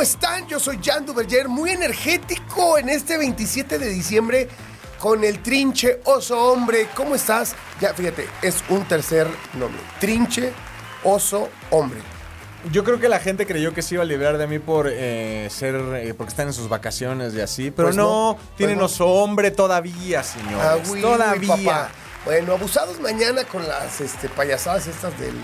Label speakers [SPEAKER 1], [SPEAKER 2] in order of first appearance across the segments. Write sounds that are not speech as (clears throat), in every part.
[SPEAKER 1] ¿Cómo están? Yo soy Jan Duverger, muy energético en este 27 de diciembre con el Trinche Oso Hombre. ¿Cómo estás? Ya, fíjate, es un tercer nombre. Trinche Oso Hombre.
[SPEAKER 2] Yo creo que la gente creyó que se iba a librar de mí por eh, ser, eh, porque están en sus vacaciones y así, pero
[SPEAKER 1] Pues
[SPEAKER 2] no,
[SPEAKER 1] no,
[SPEAKER 2] tienen
[SPEAKER 1] pues
[SPEAKER 2] oso hombre todavía, señores.
[SPEAKER 1] Ah,
[SPEAKER 2] todavía.
[SPEAKER 1] papá. Bueno, abusados mañana con las este, payasadas estas del,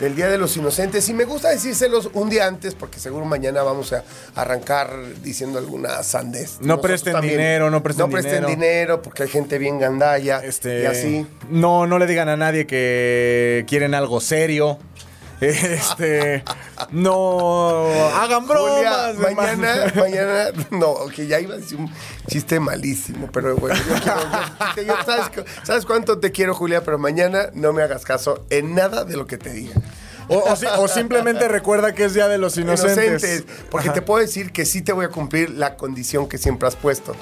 [SPEAKER 1] del Día de los Inocentes. Y me gusta decírselos un día antes, porque seguro mañana vamos a arrancar diciendo alguna sandez.
[SPEAKER 2] No presten dinero, no presten
[SPEAKER 1] No presten
[SPEAKER 2] dinero.
[SPEAKER 1] dinero, porque hay gente bien gandalla
[SPEAKER 2] Este,
[SPEAKER 1] y así.
[SPEAKER 2] No, no le digan a nadie que quieren algo serio. Este, no hagan
[SPEAKER 1] Julia,
[SPEAKER 2] bromas.
[SPEAKER 1] mañana,
[SPEAKER 2] hermano.
[SPEAKER 1] mañana, no, que ya iba a decir un chiste malísimo, pero bueno, yo quiero- yo- yo- ¿sabes, cu- ¿sabes cuánto te quiero, Julia? Pero mañana no me hagas caso en nada de lo que te diga.
[SPEAKER 2] O, o simplemente recuerda que es Día de los Inocentes.
[SPEAKER 1] Inocentes, porque te puedo decir que sí te voy a cumplir la condición que siempre has puesto,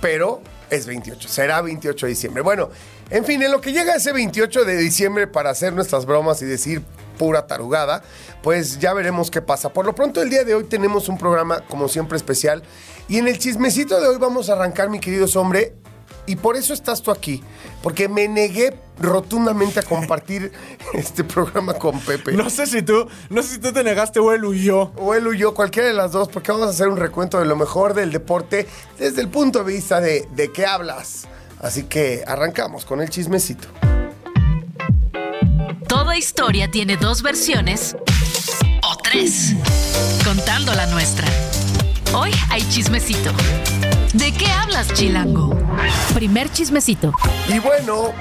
[SPEAKER 1] pero es 28, será 28 de diciembre. Bueno, en fin, en lo que llega ese 28 de diciembre para hacer nuestras bromas y decir pura tarugada, pues ya veremos qué pasa. Por lo pronto el día de hoy tenemos un programa como siempre especial y en el chismecito de hoy vamos a arrancar, mi querido hombre, y por eso estás tú aquí, porque me negué rotundamente a compartir (laughs) este programa con Pepe.
[SPEAKER 2] No sé si tú, no sé si tú te negaste o él huyó.
[SPEAKER 1] O él cualquiera de las dos, porque vamos a hacer un recuento de lo mejor del deporte desde el punto de vista de de qué hablas. Así que arrancamos con el chismecito.
[SPEAKER 3] Toda historia tiene dos versiones o tres, contando la nuestra. Hoy hay chismecito. ¿De qué hablas, Chilango? Primer chismecito.
[SPEAKER 1] Y bueno,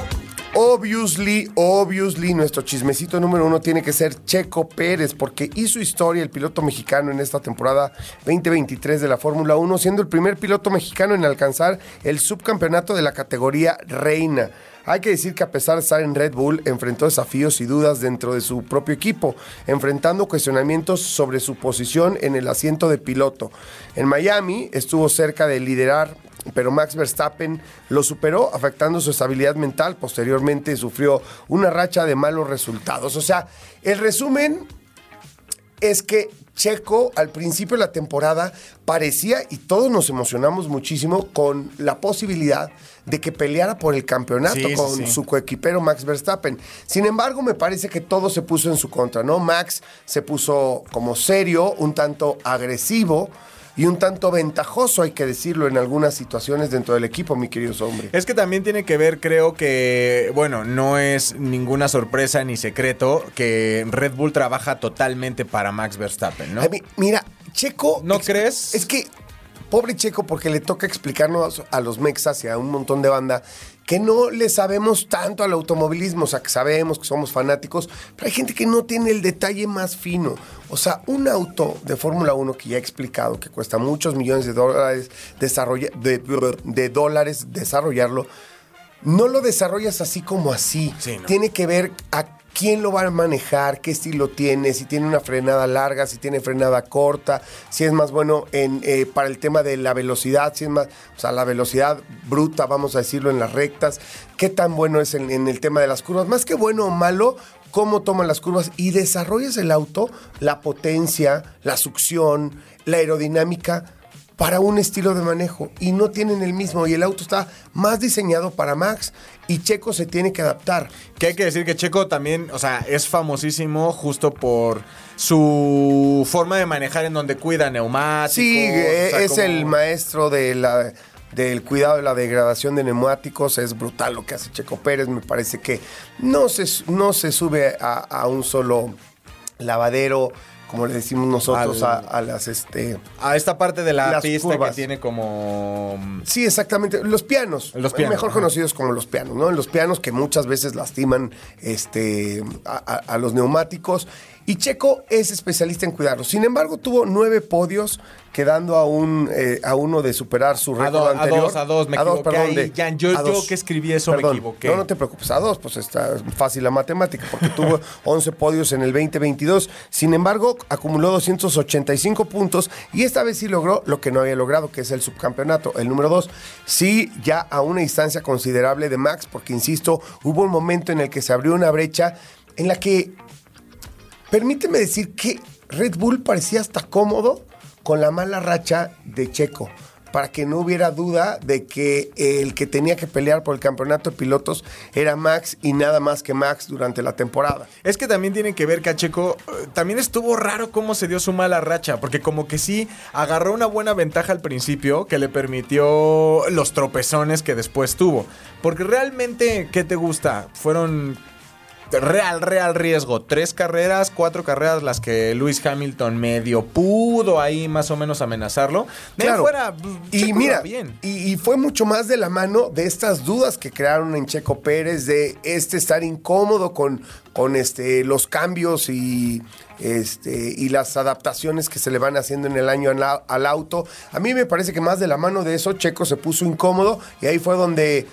[SPEAKER 1] obviously, obviously, nuestro chismecito número uno tiene que ser Checo Pérez, porque hizo historia el piloto mexicano en esta temporada 2023 de la Fórmula 1, siendo el primer piloto mexicano en alcanzar el subcampeonato de la categoría Reina. Hay que decir que a pesar de estar en Red Bull, enfrentó desafíos y dudas dentro de su propio equipo, enfrentando cuestionamientos sobre su posición en el asiento de piloto. En Miami estuvo cerca de liderar pero Max Verstappen lo superó, afectando su estabilidad mental. Posteriormente sufrió una racha de malos resultados. O sea, el resumen es que Checo al principio de la temporada parecía, y todos nos emocionamos muchísimo, con la posibilidad de que peleara por el campeonato
[SPEAKER 2] Sí,
[SPEAKER 1] con
[SPEAKER 2] sí.
[SPEAKER 1] su coequipero Max Verstappen. Sin embargo, me parece que todo se puso en su contra, ¿no? Max se puso como serio, un tanto agresivo y un tanto ventajoso, hay que decirlo, en algunas situaciones dentro del equipo, mi querido hombre.
[SPEAKER 2] Es que también tiene que ver, creo que, bueno, no es ninguna sorpresa ni secreto que Red Bull trabaja totalmente para Max Verstappen, ¿no?
[SPEAKER 1] Mí, mira, Checo.
[SPEAKER 2] ¿No crees?
[SPEAKER 1] Es que, pobre Checo, porque le toca explicarnos a los mexas y a un montón de banda que no le sabemos tanto al automovilismo. O sea, que sabemos que somos fanáticos, pero hay gente que no tiene el detalle más fino. O sea, un auto de Fórmula 1 que ya he explicado que cuesta muchos millones de dólares, desarrolla- de, de dólares desarrollarlo, no lo desarrollas así como así.
[SPEAKER 2] Sí, ¿no?
[SPEAKER 1] Tiene que ver a quién lo va a manejar, qué estilo tiene, si tiene una frenada larga, si tiene frenada corta, si es más bueno en, eh, para el tema de la velocidad, si es más, o sea, la velocidad bruta, vamos a decirlo, en las rectas, qué tan bueno es en, en el tema de las curvas, más que bueno o malo, cómo toman las curvas y desarrollas el auto, la potencia, la succión, la aerodinámica para un estilo de manejo y no tienen el mismo y el auto está más diseñado para Max y Checo se tiene que adaptar.
[SPEAKER 2] Que hay que decir que Checo también, o sea, es famosísimo justo por su forma de manejar en donde cuida neumáticos.
[SPEAKER 1] Sí,
[SPEAKER 2] o
[SPEAKER 1] eh,
[SPEAKER 2] sea,
[SPEAKER 1] es
[SPEAKER 2] como-
[SPEAKER 1] el maestro de la, del cuidado de la degradación de neumáticos. Es brutal lo que hace Checo Pérez. Me parece que no se, no se sube a, a un solo lavadero, como le decimos nosotros,
[SPEAKER 2] Al-
[SPEAKER 1] a, a las este.
[SPEAKER 2] A esta parte de la pista
[SPEAKER 1] curvas.
[SPEAKER 2] que tiene como...
[SPEAKER 1] Sí, exactamente. Los pianos.
[SPEAKER 2] Los pianos,
[SPEAKER 1] Mejor
[SPEAKER 2] ajá.
[SPEAKER 1] conocidos como los pianos, ¿no? Los pianos que muchas veces lastiman este, a, a- a los neumáticos. Y Checo es especialista en cuidarlo. Sin embargo, tuvo nueve podios, quedando a, un, eh, a uno de superar su
[SPEAKER 2] A,
[SPEAKER 1] récord
[SPEAKER 2] do- a
[SPEAKER 1] anterior.
[SPEAKER 2] dos, a dos, me equivoqué ahí,
[SPEAKER 1] de-
[SPEAKER 2] Jan. Yo-
[SPEAKER 1] a
[SPEAKER 2] yo
[SPEAKER 1] dos.
[SPEAKER 2] que escribí eso me
[SPEAKER 1] Perdón.
[SPEAKER 2] equivoqué.
[SPEAKER 1] No, no te preocupes, a dos, pues está fácil la matemática, porque tuvo (laughs) 11 podios en el 2022. Sin embargo, acumuló 285 puntos y esta vez sí logró lo que no había logrado, que es el subcampeonato, el número 2. Sí, ya a una distancia considerable de Max, porque insisto, hubo un momento en el que se abrió una brecha en la que permíteme decir que Red Bull parecía hasta cómodo con la mala racha de Checo, para que no hubiera duda de que el que tenía que pelear por el campeonato de pilotos era Max y nada más que Max durante la temporada.
[SPEAKER 2] Es que también tiene que ver que a Checo eh, también estuvo raro cómo se dio su mala racha, porque como que sí agarró una buena ventaja al principio que le permitió los tropezones que después tuvo. Porque realmente, ¿qué te gusta? Fueron real, real riesgo. Tres carreras, cuatro carreras las que Lewis Hamilton medio pudo ahí más o menos amenazarlo. De
[SPEAKER 1] Claro.
[SPEAKER 2] fuera,
[SPEAKER 1] y mira,
[SPEAKER 2] bien.
[SPEAKER 1] Y, y fue mucho más de la mano de estas dudas que crearon en Checo Pérez, de este estar incómodo con, con este, los cambios y, este, y las adaptaciones que se le van haciendo en el año al, au- al auto. A mí me parece que más de la mano de eso, Checo se puso incómodo y ahí fue donde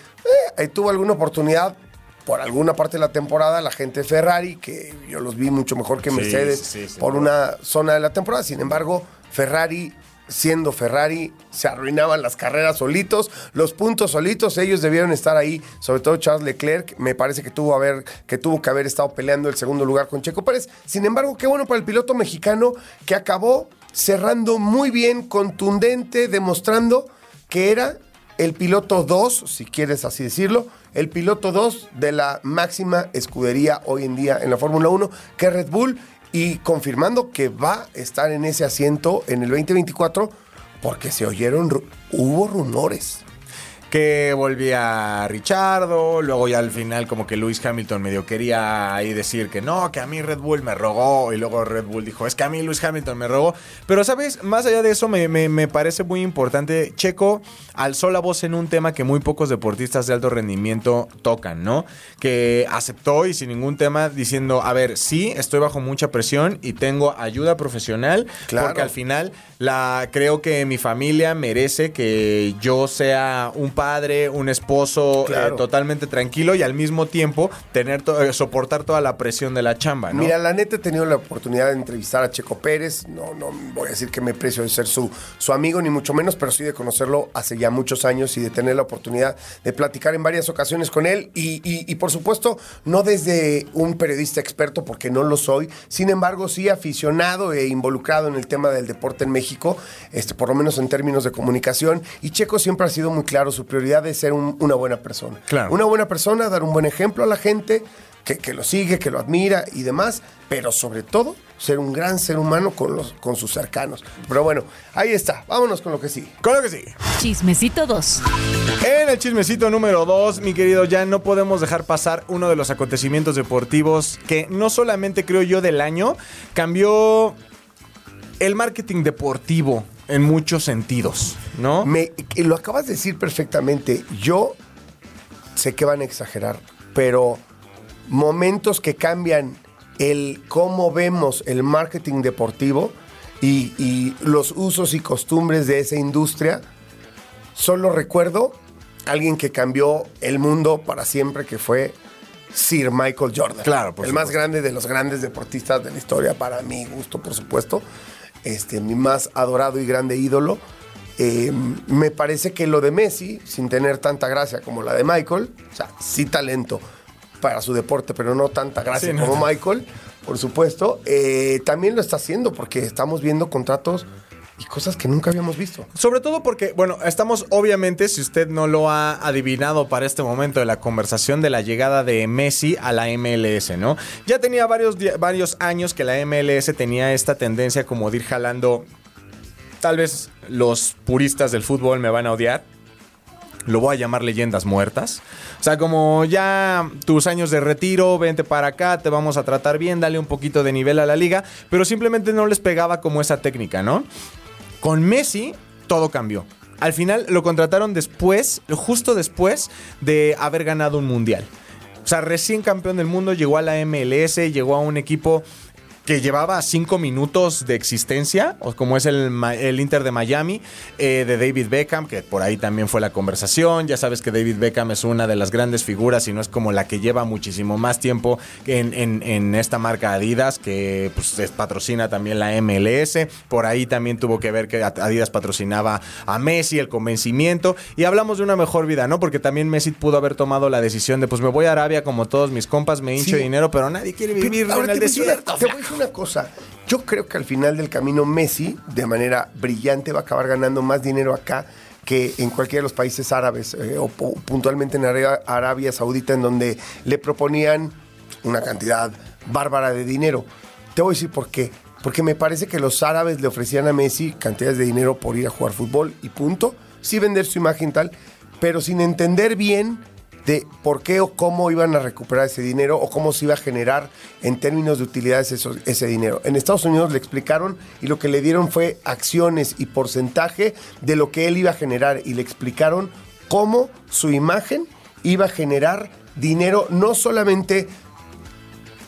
[SPEAKER 1] eh, tuvo alguna oportunidad. Por alguna parte de la temporada, la gente Ferrari, que yo los vi mucho mejor que Mercedes
[SPEAKER 2] sí, sí,
[SPEAKER 1] por una zona de la temporada. Sin embargo, Ferrari, siendo Ferrari, se arruinaban las carreras solitos, los puntos solitos, ellos debieron estar ahí, sobre todo Charles Leclerc, me parece que tuvo, haber, que tuvo que haber estado peleando el segundo lugar con Checo Pérez. Sin embargo, qué bueno para el piloto mexicano que acabó cerrando muy bien, contundente, demostrando que era el piloto 2, si quieres así decirlo, el piloto 2 de la máxima escudería hoy en día en la Fórmula 1, que es Red Bull, y confirmando que va a estar en ese asiento en el 2024, porque se oyeron, hubo rumores.
[SPEAKER 2] Que volvía Richardo, luego ya al final como que Lewis Hamilton medio quería ahí decir que no, que a mí Red Bull me rogó y luego Red Bull dijo, es que a mí Lewis Hamilton me rogó, pero sabes, más allá de eso me, me- me parece muy importante, Checo alzó la voz en un tema que muy pocos deportistas de alto rendimiento tocan, ¿no? Que aceptó y sin ningún tema diciendo, a ver, sí, estoy bajo mucha presión y tengo ayuda profesional,
[SPEAKER 1] Claro.
[SPEAKER 2] porque al final la creo que mi familia merece que yo sea un padre, un esposo
[SPEAKER 1] Claro.
[SPEAKER 2] eh, totalmente tranquilo y al mismo tiempo tener to- eh, soportar toda la presión de la chamba, ¿no?
[SPEAKER 1] Mira, la neta he tenido la oportunidad de entrevistar a Checo Pérez. No, no voy a decir que me precio de ser su, su amigo, ni mucho menos, pero sí de conocerlo hace ya muchos años y de tener la oportunidad de platicar en varias ocasiones con él. Y, y- y, por supuesto, no desde un periodista experto, porque no lo soy. Sin embargo, sí aficionado e involucrado en el tema del deporte en México, este, por lo menos en términos de comunicación. Y Checo siempre ha sido muy claro, su prioridad es ser un- una buena persona.
[SPEAKER 2] Claro.
[SPEAKER 1] Una buena persona, dar un buen ejemplo a la gente que, que lo sigue, que lo admira y demás, pero sobre todo ser un gran ser humano con, los, con sus cercanos. Pero bueno, ahí está, vámonos con lo que sigue.
[SPEAKER 2] Con lo que sí.
[SPEAKER 3] Chismecito 2.
[SPEAKER 2] En el chismecito número 2, mi querido Jan, no podemos dejar pasar uno de los acontecimientos deportivos que no solamente creo yo del año, cambió el marketing deportivo en muchos sentidos, ¿no?
[SPEAKER 1] Me, lo acabas de decir perfectamente. Yo sé que van a exagerar, pero momentos que cambian el cómo vemos el marketing deportivo y, y los usos y costumbres de esa industria, solo recuerdo a alguien que cambió el mundo para siempre, que fue Sir Michael Jordan.
[SPEAKER 2] Claro, por
[SPEAKER 1] El más grande de los grandes deportistas de la historia, para mi gusto, por supuesto. Este, mi más adorado y grande ídolo. Eh, me parece que lo de Messi, sin tener tanta gracia como la de Michael, o sea, sí talento para su deporte, pero no tanta gracia
[SPEAKER 2] Sí, no.
[SPEAKER 1] como Michael, por supuesto, eh, también lo está haciendo porque estamos viendo contratos y cosas que nunca habíamos visto.
[SPEAKER 2] Sobre todo porque, bueno, estamos obviamente, si usted no lo ha adivinado para este momento de la conversación de la llegada de Messi a la MLS, ¿no? Ya tenía varios, varios años que la MLS tenía esta tendencia como de ir jalando, tal vez los puristas del fútbol me van a odiar, lo voy a llamar leyendas muertas. O sea, como ya tus años de retiro, vente para acá, te vamos a tratar bien, dale un poquito de nivel a la liga, pero simplemente no les pegaba como esa técnica, ¿no? Con Messi todo cambió. Al final lo contrataron después, justo después de haber ganado un mundial. O sea, recién campeón del mundo, llegó a la MLS, llegó a un equipo que llevaba cinco minutos de existencia, o como es el, el Inter de Miami, eh, de David Beckham, que por ahí también fue la conversación. Ya sabes que David Beckham es una de las grandes figuras y no es como la que lleva muchísimo más tiempo en, en- en esta marca Adidas, que pues, es- patrocina también la MLS. Por ahí también tuvo que ver que Adidas patrocinaba a Messi, el convencimiento. Y hablamos de una mejor vida, ¿no? Porque también Messi pudo haber tomado la decisión de, pues me voy a Arabia como todos mis compas, me hincho
[SPEAKER 1] Sí.
[SPEAKER 2] dinero, pero nadie quiere vivir en el desierto.
[SPEAKER 1] Te voy una cosa. Yo creo que al final del camino Messi, de manera brillante, va a acabar ganando más dinero acá que en cualquiera de los países árabes eh, o pu- puntualmente en Arabia Saudita, en donde le proponían una cantidad bárbara de dinero. Te voy a decir por qué. Porque me parece que los árabes le ofrecían a Messi cantidades de dinero por ir a jugar fútbol y punto. Sí vender su imagen tal, pero sin entender bien de por qué o cómo iban a recuperar ese dinero o cómo se iba a generar en términos de utilidades eso- ese dinero. En Estados Unidos le explicaron y lo que le dieron fue acciones y porcentaje de lo que él iba a generar y le explicaron cómo su imagen iba a generar dinero no solamente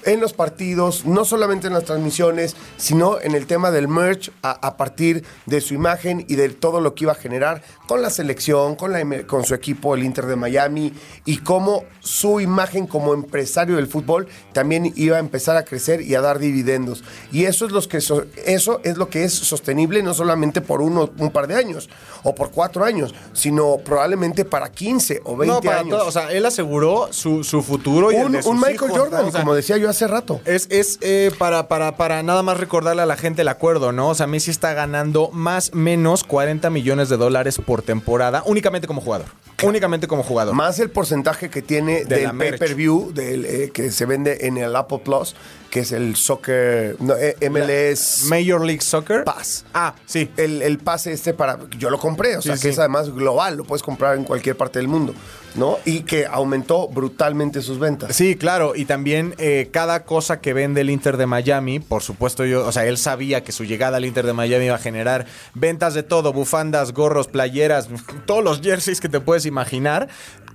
[SPEAKER 1] en los partidos, no solamente en las transmisiones, sino en el tema del merch a, a partir de su imagen y de todo lo que iba a generar con la selección, con, la, M- con su equipo, el Inter de Miami, y cómo su imagen como empresario del fútbol también iba a empezar a crecer y a dar dividendos. Y eso es, los que so- eso es lo que es sostenible no solamente por uno, un par de años o por cuatro años, sino probablemente para 15 o 20
[SPEAKER 2] No, para
[SPEAKER 1] años.
[SPEAKER 2] todo, o sea, él aseguró su, su futuro y el
[SPEAKER 1] un,
[SPEAKER 2] de sus
[SPEAKER 1] un Michael
[SPEAKER 2] hijos,
[SPEAKER 1] Jordan.
[SPEAKER 2] O sea,
[SPEAKER 1] como decía yo hace rato.
[SPEAKER 2] Es, es eh, para, para, para nada más recordarle a la gente el acuerdo, ¿no? O sea, Messi está ganando más menos 40 millones de dólares por temporada únicamente como jugador. Únicamente como jugador.
[SPEAKER 1] Más el porcentaje que tiene
[SPEAKER 2] De
[SPEAKER 1] del pay-per-view del, eh, que se vende en el Apple Plus, que es el soccer, no, eh, MLS
[SPEAKER 2] Major League Soccer.
[SPEAKER 1] Pass.
[SPEAKER 2] Ah, sí.
[SPEAKER 1] El, el pase este para. Yo lo compré, o sea,
[SPEAKER 2] Sí,
[SPEAKER 1] que
[SPEAKER 2] sí.
[SPEAKER 1] es además global, lo puedes comprar en cualquier parte del mundo, ¿no? Y que aumentó brutalmente sus ventas.
[SPEAKER 2] Sí, claro, y también eh, cada cosa que vende el Inter de Miami, por supuesto yo, o sea, él sabía que su llegada al Inter de Miami iba a generar ventas de todo, bufandas, gorros, playeras, (laughs) todos los jerseys que te puedes imaginar.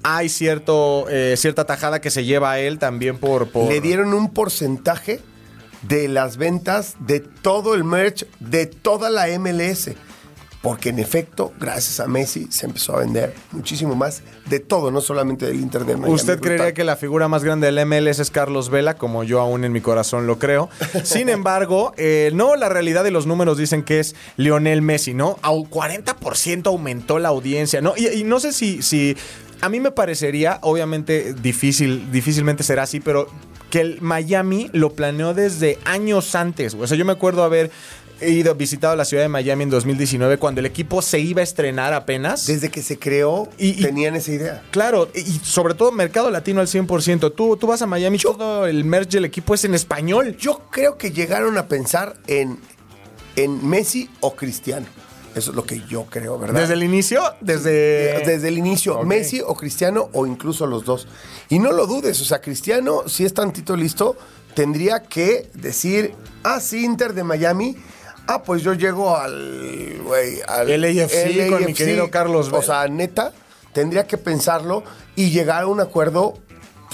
[SPEAKER 2] Hay cierto, eh, cierta tajada que se lleva a él también por... por...
[SPEAKER 1] Le dieron un porcentaje de las ventas de todo el merch de toda la MLS. Porque en efecto, gracias a Messi, se empezó a vender muchísimo más de todo, no solamente del Inter de.
[SPEAKER 2] Usted creería que la figura más grande del MLS es Carlos Vela, como yo aún en mi corazón lo creo. (laughs) Sin embargo, eh, no, la realidad de los números dicen que es Lionel Messi, ¿no? Au 40% aumentó la audiencia, ¿no? Y, y no sé si, si. A mí me parecería, obviamente, difícil, difícilmente será así, pero que el Miami lo planeó desde años antes. O sea, yo me acuerdo haber ido visitado la ciudad de Miami en 2019 cuando el equipo se iba a estrenar apenas.
[SPEAKER 1] Desde que se creó,
[SPEAKER 2] Y- y-
[SPEAKER 1] tenían esa idea.
[SPEAKER 2] Claro, y sobre todo mercado latino al 100%. Tú, tú vas a Miami, todo el merch del equipo es en español.
[SPEAKER 1] Yo creo que llegaron a pensar en, en Messi o Cristiano. Eso es lo que yo creo, ¿verdad?
[SPEAKER 2] Desde el inicio, desde...
[SPEAKER 1] Desde el inicio. Messi o Cristiano o incluso los dos. Y no lo dudes, o sea, Cristiano, si es tantito listo, tendría que decir, ah, sí, Inter de Miami. Ah, pues yo llego al, güey, al
[SPEAKER 2] LAFC con mi querido Carlos Vela.
[SPEAKER 1] O sea, neta, tendría que pensarlo y llegar a un acuerdo,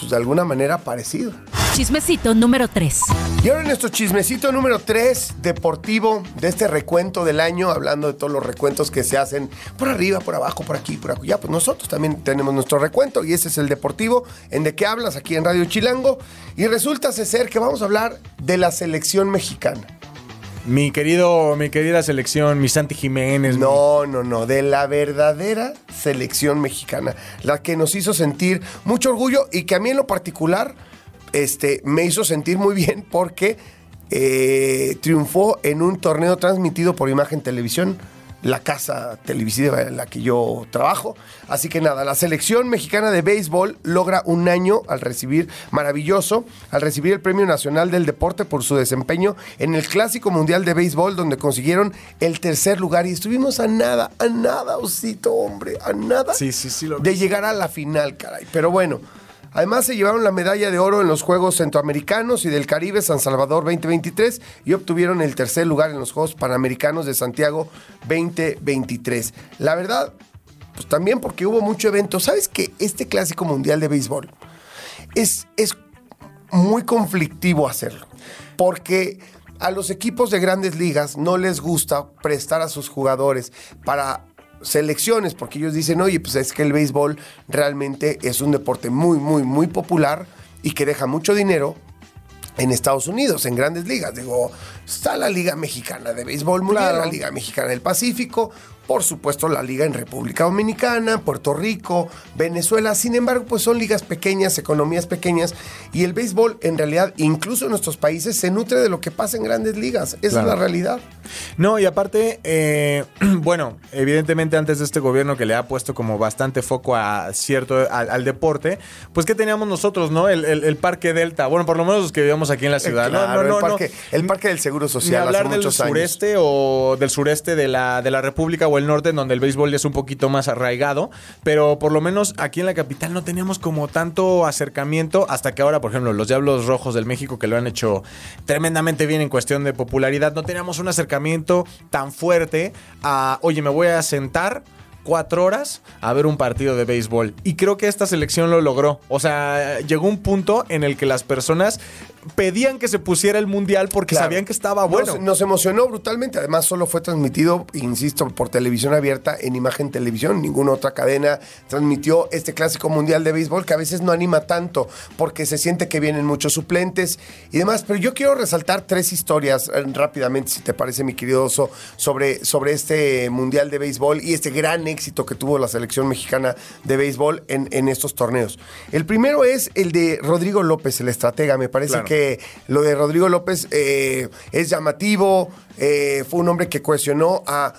[SPEAKER 1] pues de alguna manera parecido.
[SPEAKER 3] Chismecito número 3.
[SPEAKER 1] Y ahora en nuestro chismecito número 3, deportivo, de este recuento del año, hablando de todos los recuentos que se hacen por arriba, por abajo, por aquí, por acullá. Pues nosotros también tenemos nuestro recuento y ese es el deportivo, en de qué hablas aquí en Radio Chilango. Y resulta ser que vamos a hablar de la selección mexicana.
[SPEAKER 2] Mi querido, mi querida selección, mi Santi Jiménez.
[SPEAKER 1] No, no, no, de la verdadera selección mexicana, la que nos hizo sentir mucho orgullo y que a mí en lo particular este, me hizo sentir muy bien porque eh, triunfó en un torneo transmitido por Imagen Televisión, la casa televisiva en la que yo trabajo. Así que nada, la selección mexicana de béisbol logra un año al recibir, maravilloso, al recibir el Premio Nacional del Deporte por su desempeño en el Clásico Mundial de Béisbol, donde consiguieron el tercer lugar. Y estuvimos a nada, a nada, osito, hombre, a nada
[SPEAKER 2] Sí, sí, sí lo
[SPEAKER 1] de llegar a la final, caray. Pero bueno. Además se llevaron la medalla de oro en los Juegos Centroamericanos y del Caribe San Salvador 2023 y obtuvieron el tercer lugar en los Juegos Panamericanos de Santiago 2023. La verdad, pues también porque hubo mucho evento. ¿Sabes que este clásico mundial de béisbol es, es muy conflictivo hacerlo? porque a los equipos de grandes ligas no les gusta prestar a sus jugadores para selecciones, porque ellos dicen, oye, pues es que el béisbol realmente es un deporte muy, muy, muy popular y que deja mucho dinero en Estados Unidos, en grandes ligas. Digo, está la Liga Mexicana de Béisbol Mundial, la Liga Mexicana del Pacífico, por supuesto la Liga en República Dominicana, Puerto Rico, Venezuela. Sin embargo, pues son ligas pequeñas, economías pequeñas, y el béisbol en realidad, incluso en nuestros países, se nutre de lo que pasa en grandes ligas. Esa
[SPEAKER 2] Claro.
[SPEAKER 1] es la realidad.
[SPEAKER 2] No, y aparte, eh, (clears throat) bueno, evidentemente antes de este gobierno que le ha puesto como bastante foco a cierto, al, al deporte, pues ¿qué teníamos nosotros, no? El, el- el Parque Delta, bueno, por lo menos los que vivíamos aquí en la ciudad. No,
[SPEAKER 1] Claro,
[SPEAKER 2] no, no,
[SPEAKER 1] el, parque,
[SPEAKER 2] no.
[SPEAKER 1] el parque del Seguro
[SPEAKER 2] Ni
[SPEAKER 1] Social
[SPEAKER 2] hablar
[SPEAKER 1] hace
[SPEAKER 2] del
[SPEAKER 1] muchos años.
[SPEAKER 2] sureste o del sureste de la, de la República o el norte, en donde el béisbol es un poquito más arraigado. Pero por lo menos aquí en la capital no teníamos como tanto acercamiento hasta que ahora, por ejemplo, los Diablos Rojos del México, que lo han hecho tremendamente bien en cuestión de popularidad, no teníamos un acercamiento tan fuerte a, oye, me voy a sentar cuatro horas a ver un partido de béisbol. Y creo que esta selección lo logró. O sea, llegó un punto en el que las personas pedían que se pusiera el mundial porque
[SPEAKER 1] Claro.
[SPEAKER 2] sabían que estaba bueno.
[SPEAKER 1] Nos, nos emocionó brutalmente. Además, solo fue transmitido, insisto, por televisión abierta en imagen televisión. Ninguna otra cadena transmitió este clásico mundial de béisbol que a veces no anima tanto porque se siente que vienen muchos suplentes y demás. Pero yo quiero resaltar tres historias eh, rápidamente, si te parece, mi querido Oso, sobre, sobre este mundial de béisbol y este gran éxito que tuvo la selección mexicana de béisbol en, en estos torneos. El primero es el de Rodrigo López, el estratega. Me parece
[SPEAKER 2] Claro.
[SPEAKER 1] que que lo de Rodrigo López eh, es llamativo. eh, fue un hombre que cohesionó a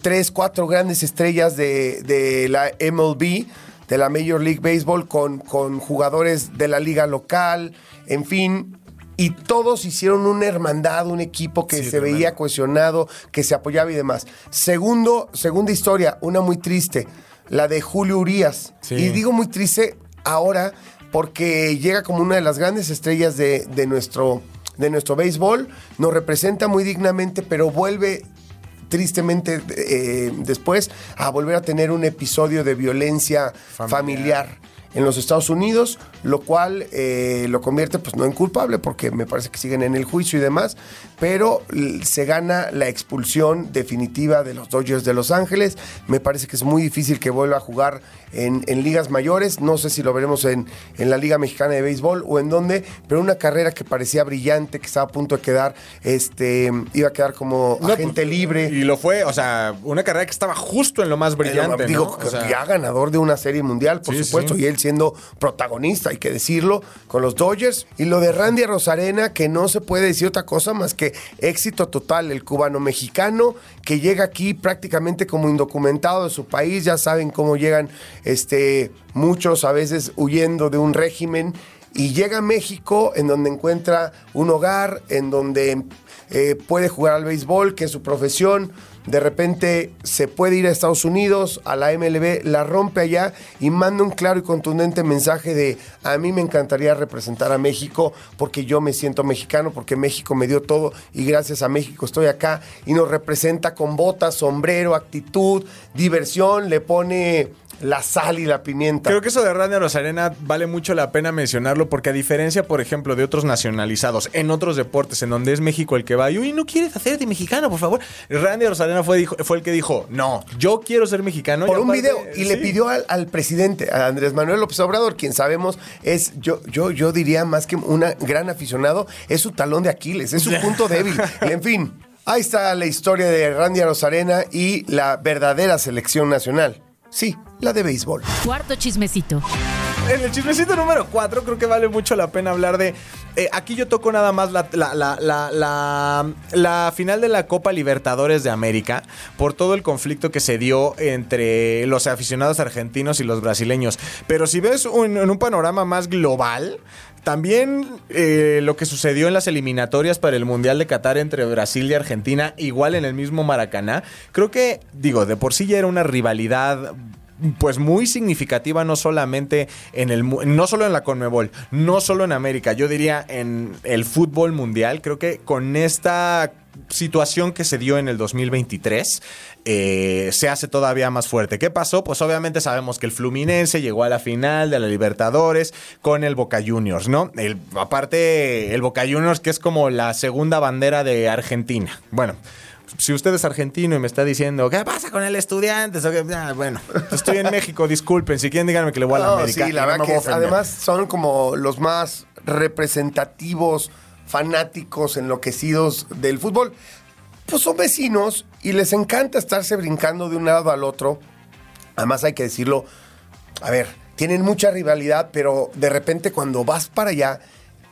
[SPEAKER 1] tres, cuatro grandes estrellas de, de la MLB, de la Major League Baseball, con, con jugadores de la liga local, en fin. Y todos hicieron una hermandad, un equipo que
[SPEAKER 2] Sí,
[SPEAKER 1] se
[SPEAKER 2] tremendo.
[SPEAKER 1] veía cohesionado, que se apoyaba y demás. Segundo, segunda historia, una muy triste, la de Julio Urias.
[SPEAKER 2] Sí.
[SPEAKER 1] Y digo muy triste ahora porque llega como una de las grandes estrellas de, de nuestro, de nuestro béisbol, nos representa muy dignamente, pero vuelve tristemente eh, después a volver a tener un episodio de violencia familiar,
[SPEAKER 2] Familiar.
[SPEAKER 1] En los Estados Unidos, lo cual eh, lo convierte pues no en culpable porque me parece que siguen en el juicio y demás, pero se gana la expulsión definitiva de los Dodgers de Los Ángeles. Me parece que es muy difícil que vuelva a jugar en, en ligas mayores, no sé si lo veremos en, en la Liga Mexicana de Béisbol o en dónde, pero una carrera que parecía brillante, que estaba a punto de quedar, este, iba a quedar como
[SPEAKER 2] No,
[SPEAKER 1] agente
[SPEAKER 2] pues,
[SPEAKER 1] libre.
[SPEAKER 2] Y lo fue, o sea, una carrera que estaba justo en lo más brillante.
[SPEAKER 1] Digo,
[SPEAKER 2] ¿no? O sea,
[SPEAKER 1] ya ganador de una serie mundial, por
[SPEAKER 2] Sí,
[SPEAKER 1] supuesto,
[SPEAKER 2] sí.
[SPEAKER 1] y él siendo protagonista, hay que decirlo, con los Dodgers. Y lo de Randy Rosarena, que no se puede decir otra cosa más que éxito total, el cubano mexicano, que llega aquí prácticamente como indocumentado de su país, ya saben cómo llegan este, muchos a veces huyendo de un régimen. Y llega a México, en donde encuentra un hogar, en donde eh, puede jugar al béisbol, que es su profesión. De repente se puede ir a Estados Unidos, a la MLB, la rompe allá y manda un claro y contundente mensaje de a mí me encantaría representar a México porque yo me siento mexicano, porque México me dio todo y gracias a México estoy acá. Y nos representa con botas, sombrero, actitud, diversión, le pone la sal y la pimienta.
[SPEAKER 2] Creo que eso de Randy Rosarena vale mucho la pena mencionarlo porque a diferencia, por ejemplo, de otros nacionalizados en otros deportes en donde es México el que va y uy, no quieres hacerte mexicano, por favor. Randy Rosarena fue, dijo- fue el que dijo, no, yo quiero ser mexicano.
[SPEAKER 1] por
[SPEAKER 2] y
[SPEAKER 1] un video y le pidió al, al presidente, a Andrés Manuel López Obrador, quien sabemos es, yo, yo, yo diría más que un gran aficionado, es su talón de Aquiles, es su (laughs) punto débil. Y en fin, ahí está la historia de Randy Rosarena y la verdadera selección nacional. Sí, la de béisbol.
[SPEAKER 3] Cuarto chismecito.
[SPEAKER 2] En el chismecito número 4 creo que vale mucho la pena hablar de... eh, aquí yo toco nada más la, la, la, la, la- la final de la Copa Libertadores de América por todo el conflicto que se dio entre los aficionados argentinos y los brasileños. Pero si ves un- en un panorama más global... También eh, lo que sucedió en las eliminatorias para el Mundial de Qatar entre Brasil y Argentina, igual en el mismo Maracaná, creo que, digo, de por sí ya era una rivalidad pues muy significativa no solamente en el no solo en la Conmebol, no solo en América, yo diría en el fútbol mundial, creo que con esta situación que se dio en el 2023 eh, se hace todavía más fuerte. ¿Qué pasó? Pues obviamente sabemos que el Fluminense llegó a la final de la Libertadores con el Boca Juniors, ¿no? El, aparte, el Boca Juniors que es como la segunda bandera de Argentina. Bueno si usted es argentino y me está diciendo, ¿qué pasa con el estudiante? Ah, bueno, estoy en México, (laughs) disculpen. Si quieren, díganme que le voy a la
[SPEAKER 1] No,
[SPEAKER 2] América.
[SPEAKER 1] sí, la
[SPEAKER 2] no
[SPEAKER 1] verdad que es- además son como los más representativos, fanáticos, enloquecidos del fútbol. Pues son vecinos y les encanta estarse brincando de un lado al otro. Además hay que decirlo, a ver, tienen mucha rivalidad, pero de repente cuando vas para allá,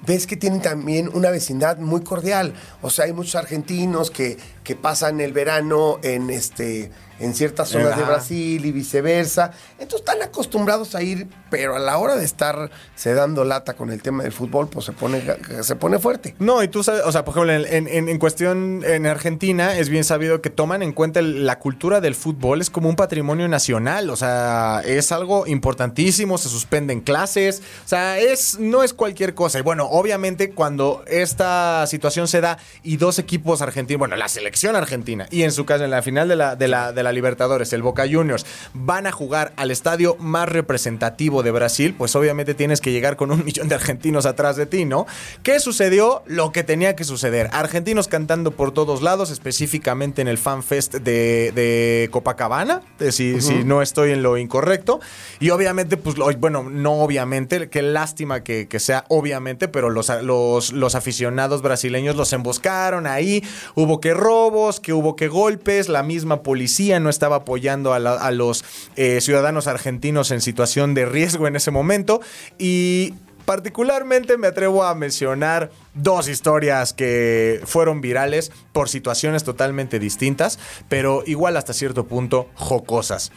[SPEAKER 1] ves que tienen también una vecindad muy cordial. O sea, hay muchos argentinos que, que pasan el verano en este en ciertas zonas de. Brasil y viceversa. Entonces están acostumbrados a ir, pero a la hora de estar se dando lata con el tema del fútbol, pues se pone, se pone fuerte.
[SPEAKER 2] No, y tú sabes, o sea, por ejemplo, en, en- en cuestión en Argentina es bien sabido que toman en cuenta el- la cultura del fútbol, es como un patrimonio nacional, o sea, es algo importantísimo, se suspenden clases, o sea, es, no es cualquier cosa. Y bueno, obviamente cuando esta situación se da y dos equipos argentinos, bueno, la selección argentina y en su caso en la final de la, de la, de la Libertadores, el Boca Juniors, van a jugar al estadio más representativo de Brasil, pues obviamente tienes que llegar con un (laughs) millón de argentinos atrás de ti, ¿no? ¿Qué sucedió? Lo que tenía que suceder. Argentinos cantando por todos lados, específicamente en el Fan Fest de, de Copacabana, de si, si no estoy en lo incorrecto. Y obviamente, pues, lo- bueno, no obviamente, qué lástima que, que sea obviamente, pero los, los, los aficionados brasileños los emboscaron ahí, hubo que robos, que hubo que golpes, la misma policía no estaba apoyando a, los eh, ciudadanos argentinos en situación de riesgo en ese momento. Y particularmente me atrevo a mencionar dos historias que fueron virales por situaciones totalmente distintas, pero igual hasta cierto punto jocosas.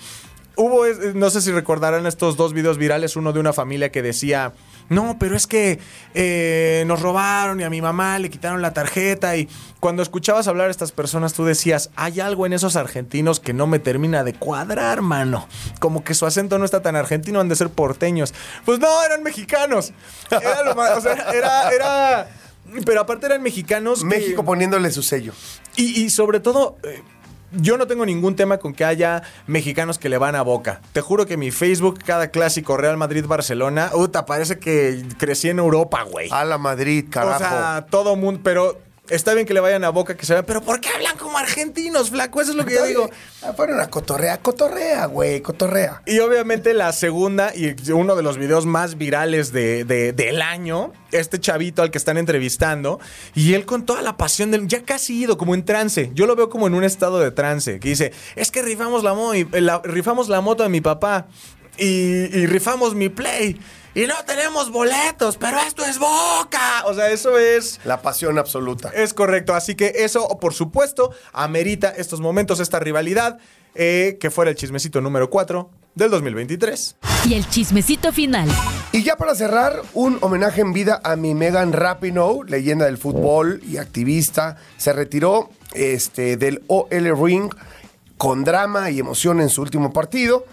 [SPEAKER 2] Hubo, no sé si recordarán estos dos videos virales, uno de una familia que decía, no, pero es que eh, nos robaron y a mi mamá le quitaron la tarjeta y cuando escuchabas hablar a estas personas tú decías, hay algo en esos argentinos que no me termina de cuadrar, mano. Como que su acento no está tan argentino, han de ser porteños. Pues no, eran mexicanos. Era lo más- o sea, era, era... Pero aparte eran mexicanos. que-
[SPEAKER 1] México poniéndole su sello.
[SPEAKER 2] y, y sobre todo, eh, yo no tengo ningún tema con que haya mexicanos que le van a boca. Te juro que mi Facebook, cada clásico Real Madrid-Barcelona, puta, parece que crecí en Europa, güey.
[SPEAKER 1] A la Madrid, carajo.
[SPEAKER 2] O sea, todo mundo, pero está bien que le vayan a boca, que se vean, pero ¿por qué hablan como argentinos, flaco? Eso es lo que yo digo.
[SPEAKER 1] Ah, Fueron a cotorrea, cotorrea, güey, cotorrea.
[SPEAKER 2] Y obviamente la segunda y uno de los videos más virales de, de- del año, este chavito al que están entrevistando, y él con toda la pasión del, ya casi ido como en trance, yo lo veo como en un estado de trance, que dice, es que rifamos la, mo- la- rifamos la moto de mi papá y, y rifamos mi play. Y no tenemos boletos, pero esto es boca. O sea, eso es...
[SPEAKER 1] La pasión absoluta.
[SPEAKER 2] Es correcto, así que eso, por supuesto, amerita estos momentos, esta rivalidad, eh, que fuera el chismecito número 4 del 2023.
[SPEAKER 3] Y el chismecito final.
[SPEAKER 1] Y ya para cerrar, un homenaje en vida a mi Megan Rapinoe, leyenda del fútbol y activista. Se retiró este, del OL Ring con drama y emoción en su último partido,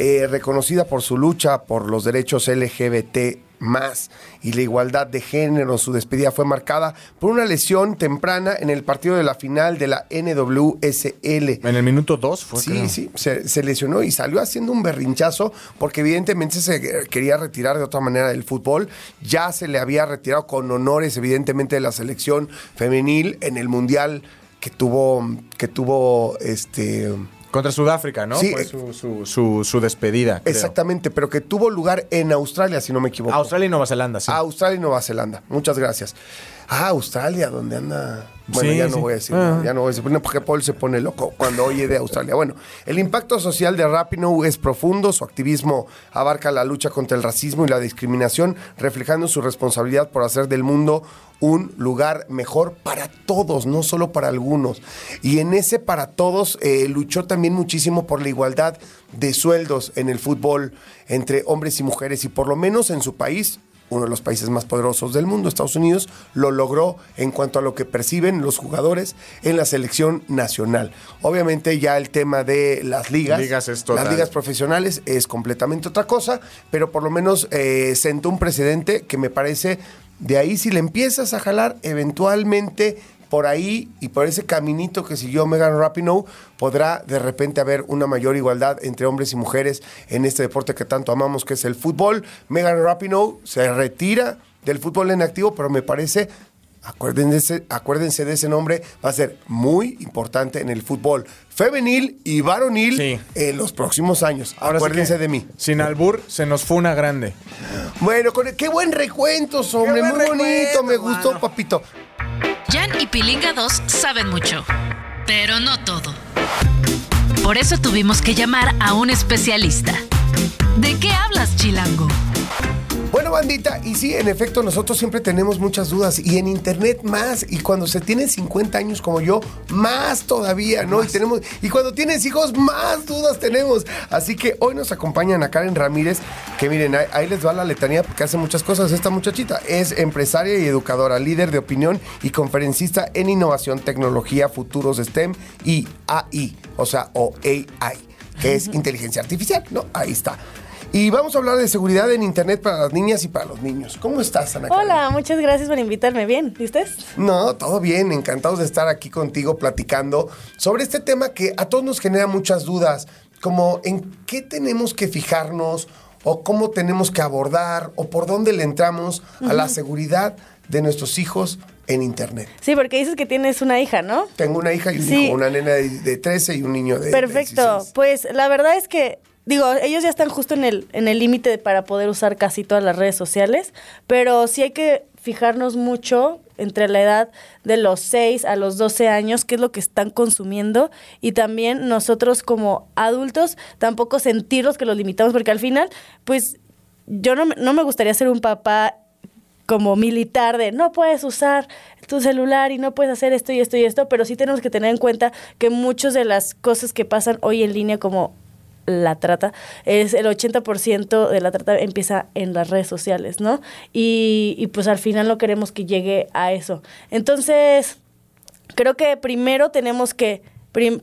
[SPEAKER 1] eh, reconocida por su lucha por los derechos LGBT más y la igualdad de género. Su despedida fue marcada por una lesión temprana en el partido de la final de la NWSL.
[SPEAKER 2] En el minuto 2 fue.
[SPEAKER 1] Sí,
[SPEAKER 2] creo.
[SPEAKER 1] sí, se, se lesionó y salió haciendo un berrinchazo porque evidentemente se quería retirar de otra manera del fútbol. Ya se le había retirado con honores, evidentemente, de la selección femenil en el mundial que tuvo, que tuvo este.
[SPEAKER 2] Contra Sudáfrica, ¿no?
[SPEAKER 1] Sí,
[SPEAKER 2] Fue
[SPEAKER 1] eh,
[SPEAKER 2] su, su, su- su despedida. creo.
[SPEAKER 1] Exactamente, pero que tuvo lugar en Australia, si no me equivoco.
[SPEAKER 2] Australia y Nueva Zelanda, sí.
[SPEAKER 1] Australia y Nueva Zelanda. Muchas gracias. Ah, Australia, donde anda. Bueno,
[SPEAKER 2] Sí,
[SPEAKER 1] ya no
[SPEAKER 2] sí.
[SPEAKER 1] voy a decir,
[SPEAKER 2] Ah.
[SPEAKER 1] ya no voy a decir, no, porque Paul se pone loco cuando oye de Australia. Bueno, el impacto social de Rapinoe es profundo, su activismo abarca la lucha contra el racismo y la discriminación, reflejando su responsabilidad por hacer del mundo un lugar mejor para todos, no solo para algunos. Y en ese para todos eh, luchó también muchísimo por la igualdad de sueldos en el fútbol entre hombres y mujeres y por lo menos en su país uno de los países más poderosos del mundo, Estados Unidos, lo logró en cuanto a lo que perciben los jugadores en la selección nacional. Obviamente ya el tema de las ligas, las ligas profesionales es completamente otra cosa, pero por lo menos eh, sentó un precedente que me parece, de ahí si le empiezas a jalar, eventualmente por ahí y por ese caminito que siguió Megan Rapinoe, podrá de repente haber una mayor igualdad entre hombres y mujeres en este deporte que tanto amamos, que es el fútbol. Megan Rapinoe se retira del fútbol en activo, pero me parece Acuérdense, acuérdense de ese nombre, va a ser muy importante en el fútbol femenil y varonil
[SPEAKER 2] Sí.
[SPEAKER 1] en los próximos años.
[SPEAKER 2] Ahora
[SPEAKER 1] acuérdense de mí.
[SPEAKER 2] Sin albur, se nos fue una grande.
[SPEAKER 1] Bueno, qué buen recuento, hombre,
[SPEAKER 2] buen
[SPEAKER 1] muy bonito, me gustó, papito.
[SPEAKER 3] Jan y Pilinga 2 saben mucho, pero no todo. Por eso tuvimos que llamar a un especialista. ¿De qué hablas, Chilango?
[SPEAKER 1] Bueno, bandita, y sí, en efecto, nosotros siempre tenemos muchas dudas y en internet más, y cuando se tienen 50 años como yo, más todavía, ¿no? Y tenemos y cuando tienes hijos, más dudas tenemos. Así que hoy nos acompañan a Karen Ramírez, que miren, ahí, ahí les va la letanía porque hace muchas cosas esta muchachita. Es empresaria y educadora, líder de opinión y conferencista en innovación, tecnología, futuros STEM y AI, o sea, o AI, que es inteligencia artificial, ¿no? Ahí está. Y vamos a hablar de seguridad en Internet para las niñas y para los niños. ¿Cómo estás, Ana Karen?
[SPEAKER 4] Hola, muchas gracias por invitarme. Bien, ¿y ustedes?
[SPEAKER 1] No, todo bien, encantados de estar aquí contigo platicando sobre este tema que a todos nos genera muchas dudas, como en qué tenemos que fijarnos o cómo tenemos que abordar o por dónde le entramos a la seguridad de nuestros hijos en Internet.
[SPEAKER 4] Sí, porque dices que tienes una hija, ¿no?
[SPEAKER 1] Tengo una hija y un
[SPEAKER 4] Sí.
[SPEAKER 1] hijo, una nena de, de 13 y un niño de
[SPEAKER 4] Perfecto.
[SPEAKER 1] 16.
[SPEAKER 4] Pues la verdad es que, digo, ellos ya están justo en el en el límite para poder usar casi todas las redes sociales, pero sí hay que fijarnos mucho entre la edad de los 6 a los 12 años, qué es lo que están consumiendo y también nosotros como adultos tampoco sentirlos que los limitamos, porque al final, pues yo no, no me gustaría ser un papá como militar de no puedes usar tu celular y no puedes hacer esto y esto y esto, pero sí tenemos que tener en cuenta que muchas de las cosas que pasan hoy en línea como la trata, es el 80% de la trata empieza en las redes sociales, ¿no? Y, y pues al final no queremos que llegue a eso. Entonces, creo que primero tenemos que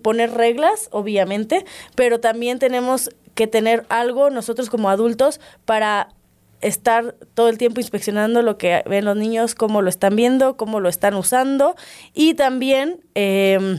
[SPEAKER 4] poner reglas, obviamente, pero también tenemos que tener algo nosotros como adultos para estar todo el tiempo inspeccionando lo que ven los niños, cómo lo están viendo, cómo lo están usando y también, eh,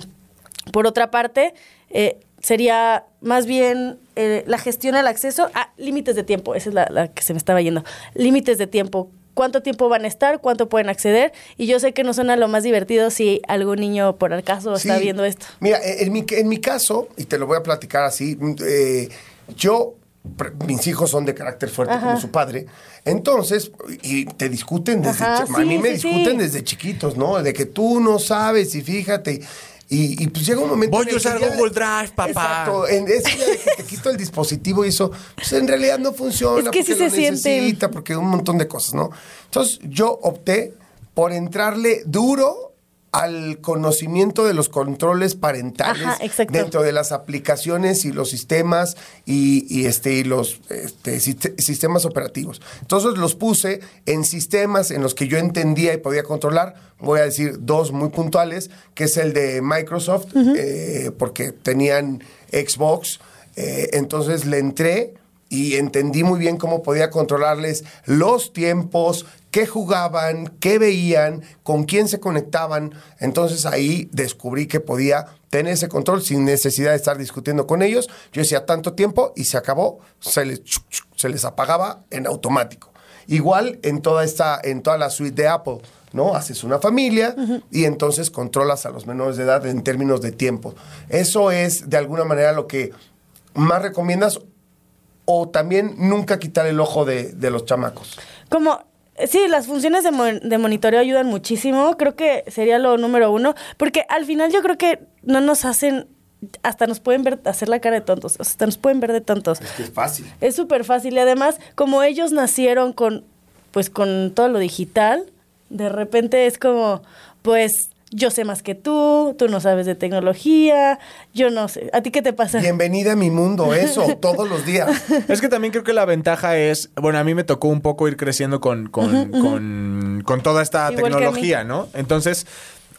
[SPEAKER 4] por otra parte, eh, sería más bien eh, la gestión al acceso a límites de tiempo, esa es la, la que se me estaba yendo, límites de tiempo. ¿Cuánto tiempo van a estar? ¿Cuánto pueden acceder? Y yo sé que no suena lo más divertido si algún niño por acaso está
[SPEAKER 1] Sí.
[SPEAKER 4] viendo esto.
[SPEAKER 1] Mira, en mi, en mi caso, y te lo voy a platicar así, mm, eh, yo, mis hijos son de carácter fuerte como su padre, entonces, y te discuten desde,
[SPEAKER 4] Ajá,
[SPEAKER 1] a mí
[SPEAKER 4] sí,
[SPEAKER 1] me
[SPEAKER 4] sí,
[SPEAKER 1] discuten desde chiquitos, ¿no? De que tú no sabes y fíjate. Y, y pues llega un momento...
[SPEAKER 2] Voy
[SPEAKER 1] en
[SPEAKER 2] a
[SPEAKER 1] el
[SPEAKER 2] usar Google Drive, papá.
[SPEAKER 1] Exacto, en ese día de que te quito el dispositivo y eso, pues en realidad no funciona.
[SPEAKER 4] Es que sí
[SPEAKER 1] porque lo
[SPEAKER 4] se
[SPEAKER 1] necesita, porque un montón de cosas, ¿no? Entonces yo opté por entrarle duro al conocimiento de los controles parentales
[SPEAKER 4] Ajá,
[SPEAKER 1] dentro de las aplicaciones y los sistemas y, y, este y los este, siste- sistemas operativos. Entonces los puse en sistemas en los que yo entendía y podía controlar. Voy a decir dos muy puntuales, que es el de Microsoft, eh, porque tenían Xbox. eh, entonces le entré y entendí muy bien cómo podía controlarles los tiempos, qué jugaban, qué veían, con quién se conectaban. Entonces ahí descubrí que podía tener ese control sin necesidad de estar discutiendo con ellos. Yo decía tanto tiempo y se acabó, se les, se les apagaba en automático. Igual en toda esta, en toda la suite de Apple, ¿no? Haces una familia y entonces controlas a los menores de edad en términos de tiempo. Eso es de alguna manera lo que más recomiendas o también nunca quitar el ojo de, de los chamacos.
[SPEAKER 4] Como, sí, las funciones de, mon- de monitoreo ayudan muchísimo. Creo que sería lo número uno. Porque al final yo creo que no nos hacen. Hasta nos pueden ver, hacer la cara de tontos. Hasta nos pueden ver de tontos.
[SPEAKER 1] Es que es fácil.
[SPEAKER 4] Es súper fácil. Y además, como ellos nacieron con. Pues con todo lo digital. De repente es como. Pues. Yo sé más que tú, tú no sabes de tecnología, yo no sé. ¿A ti qué te pasa?
[SPEAKER 1] Bienvenida a mi mundo, eso, (laughs) todos los días.
[SPEAKER 2] Es que también creo que la ventaja es, bueno, a mí me tocó un poco ir creciendo con, con, con, con toda esta
[SPEAKER 4] Igual
[SPEAKER 2] tecnología, ¿no? Entonces,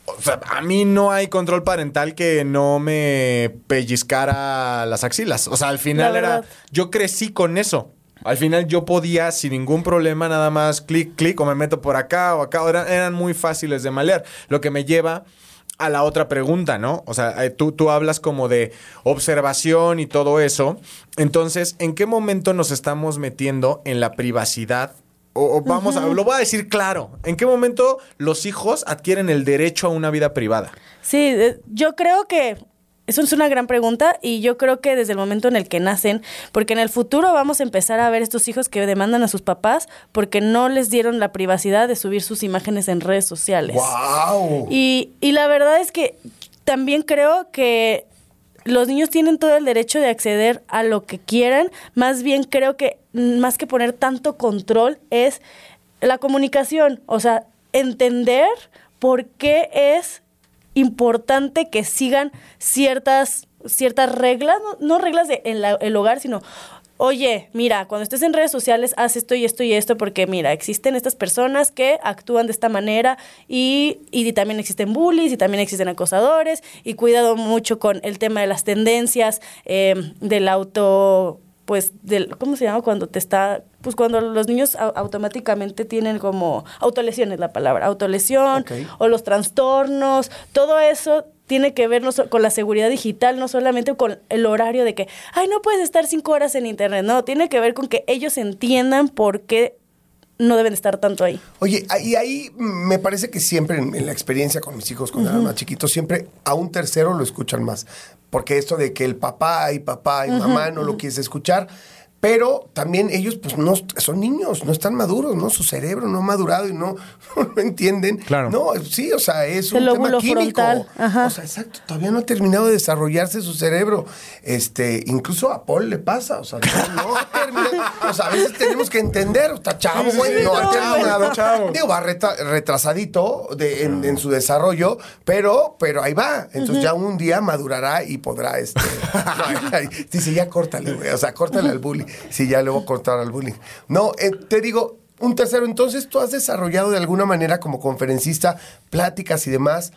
[SPEAKER 2] o sea, a mí no hay control parental que no me pellizcara las axilas. O sea, al final era, yo crecí con eso. Al final yo podía sin ningún problema nada más clic, clic o me meto por acá o acá. Eran, eran muy fáciles de malear. Lo que me lleva a la otra pregunta, ¿no? O sea, eh, tú, tú hablas como de observación y todo eso. Entonces, ¿en qué momento nos estamos metiendo en la privacidad? O, o vamos a, lo voy a decir claro. ¿En qué momento los hijos adquieren el derecho a una vida privada?
[SPEAKER 4] Sí, yo creo que eso es una gran pregunta y yo creo que desde el momento en el que nacen, porque en el futuro vamos a empezar a ver estos hijos que demandan a sus papás porque no les dieron la privacidad de subir sus imágenes en redes sociales.
[SPEAKER 1] ¡Wow!
[SPEAKER 4] Y, y la verdad es que también creo que los niños tienen todo el derecho de acceder a lo que quieran. Más bien creo que más que poner tanto control es la comunicación, o sea, entender por qué es importante que sigan ciertas, ciertas reglas, no, reglas de en la- el hogar, sino Oye, mira, cuando estés en redes sociales, haz esto y esto y esto, porque mira, existen estas personas que actúan de esta manera y, y también existen bullies y también existen acosadores y cuidado mucho con el tema de las tendencias, eh, del auto, pues, del, ¿cómo se llama? Cuando te está, pues cuando los niños au- automáticamente tienen como, autolesión es la palabra, autolesión o los trastornos, todo eso tiene que ver no so- con la seguridad digital, no solamente con el horario de que, ay, no puedes estar cinco horas en internet, no, tiene que ver con que ellos entiendan por qué no deben estar tanto ahí.
[SPEAKER 1] Oye, y ahí me parece que siempre en, en la experiencia con mis hijos cuando eran más chiquitos, siempre a un tercero lo escuchan más. Porque esto de que el papá y papá y mamá no lo quieres escuchar, pero también ellos pues no son niños, no están maduros, ¿no? Su cerebro no ha madurado y no, (laughs) no entienden.
[SPEAKER 2] Claro.
[SPEAKER 1] No, sí, o sea, es
[SPEAKER 4] El
[SPEAKER 1] un tema químico.
[SPEAKER 4] frontal, ajá.
[SPEAKER 1] O sea, exacto, todavía no ha terminado de desarrollarse su cerebro. Este, incluso a Paul le pasa, o sea, no, no ha terminado. O sea, a veces tenemos que entender, está chavo, güey, no ha terminado.
[SPEAKER 2] chavo.
[SPEAKER 1] Digo, va retra- retrasadito de- en, en su desarrollo, pero, pero ahí va. Entonces ya un día madurará y podrá, este, (laughs) (laughs) dice, ya córtale, güey, o sea, córtale al bullying. Sí, ya le voy a cortar al bullying. No, eh, te digo, un tercero, entonces tú has desarrollado de alguna manera como conferencista pláticas y demás,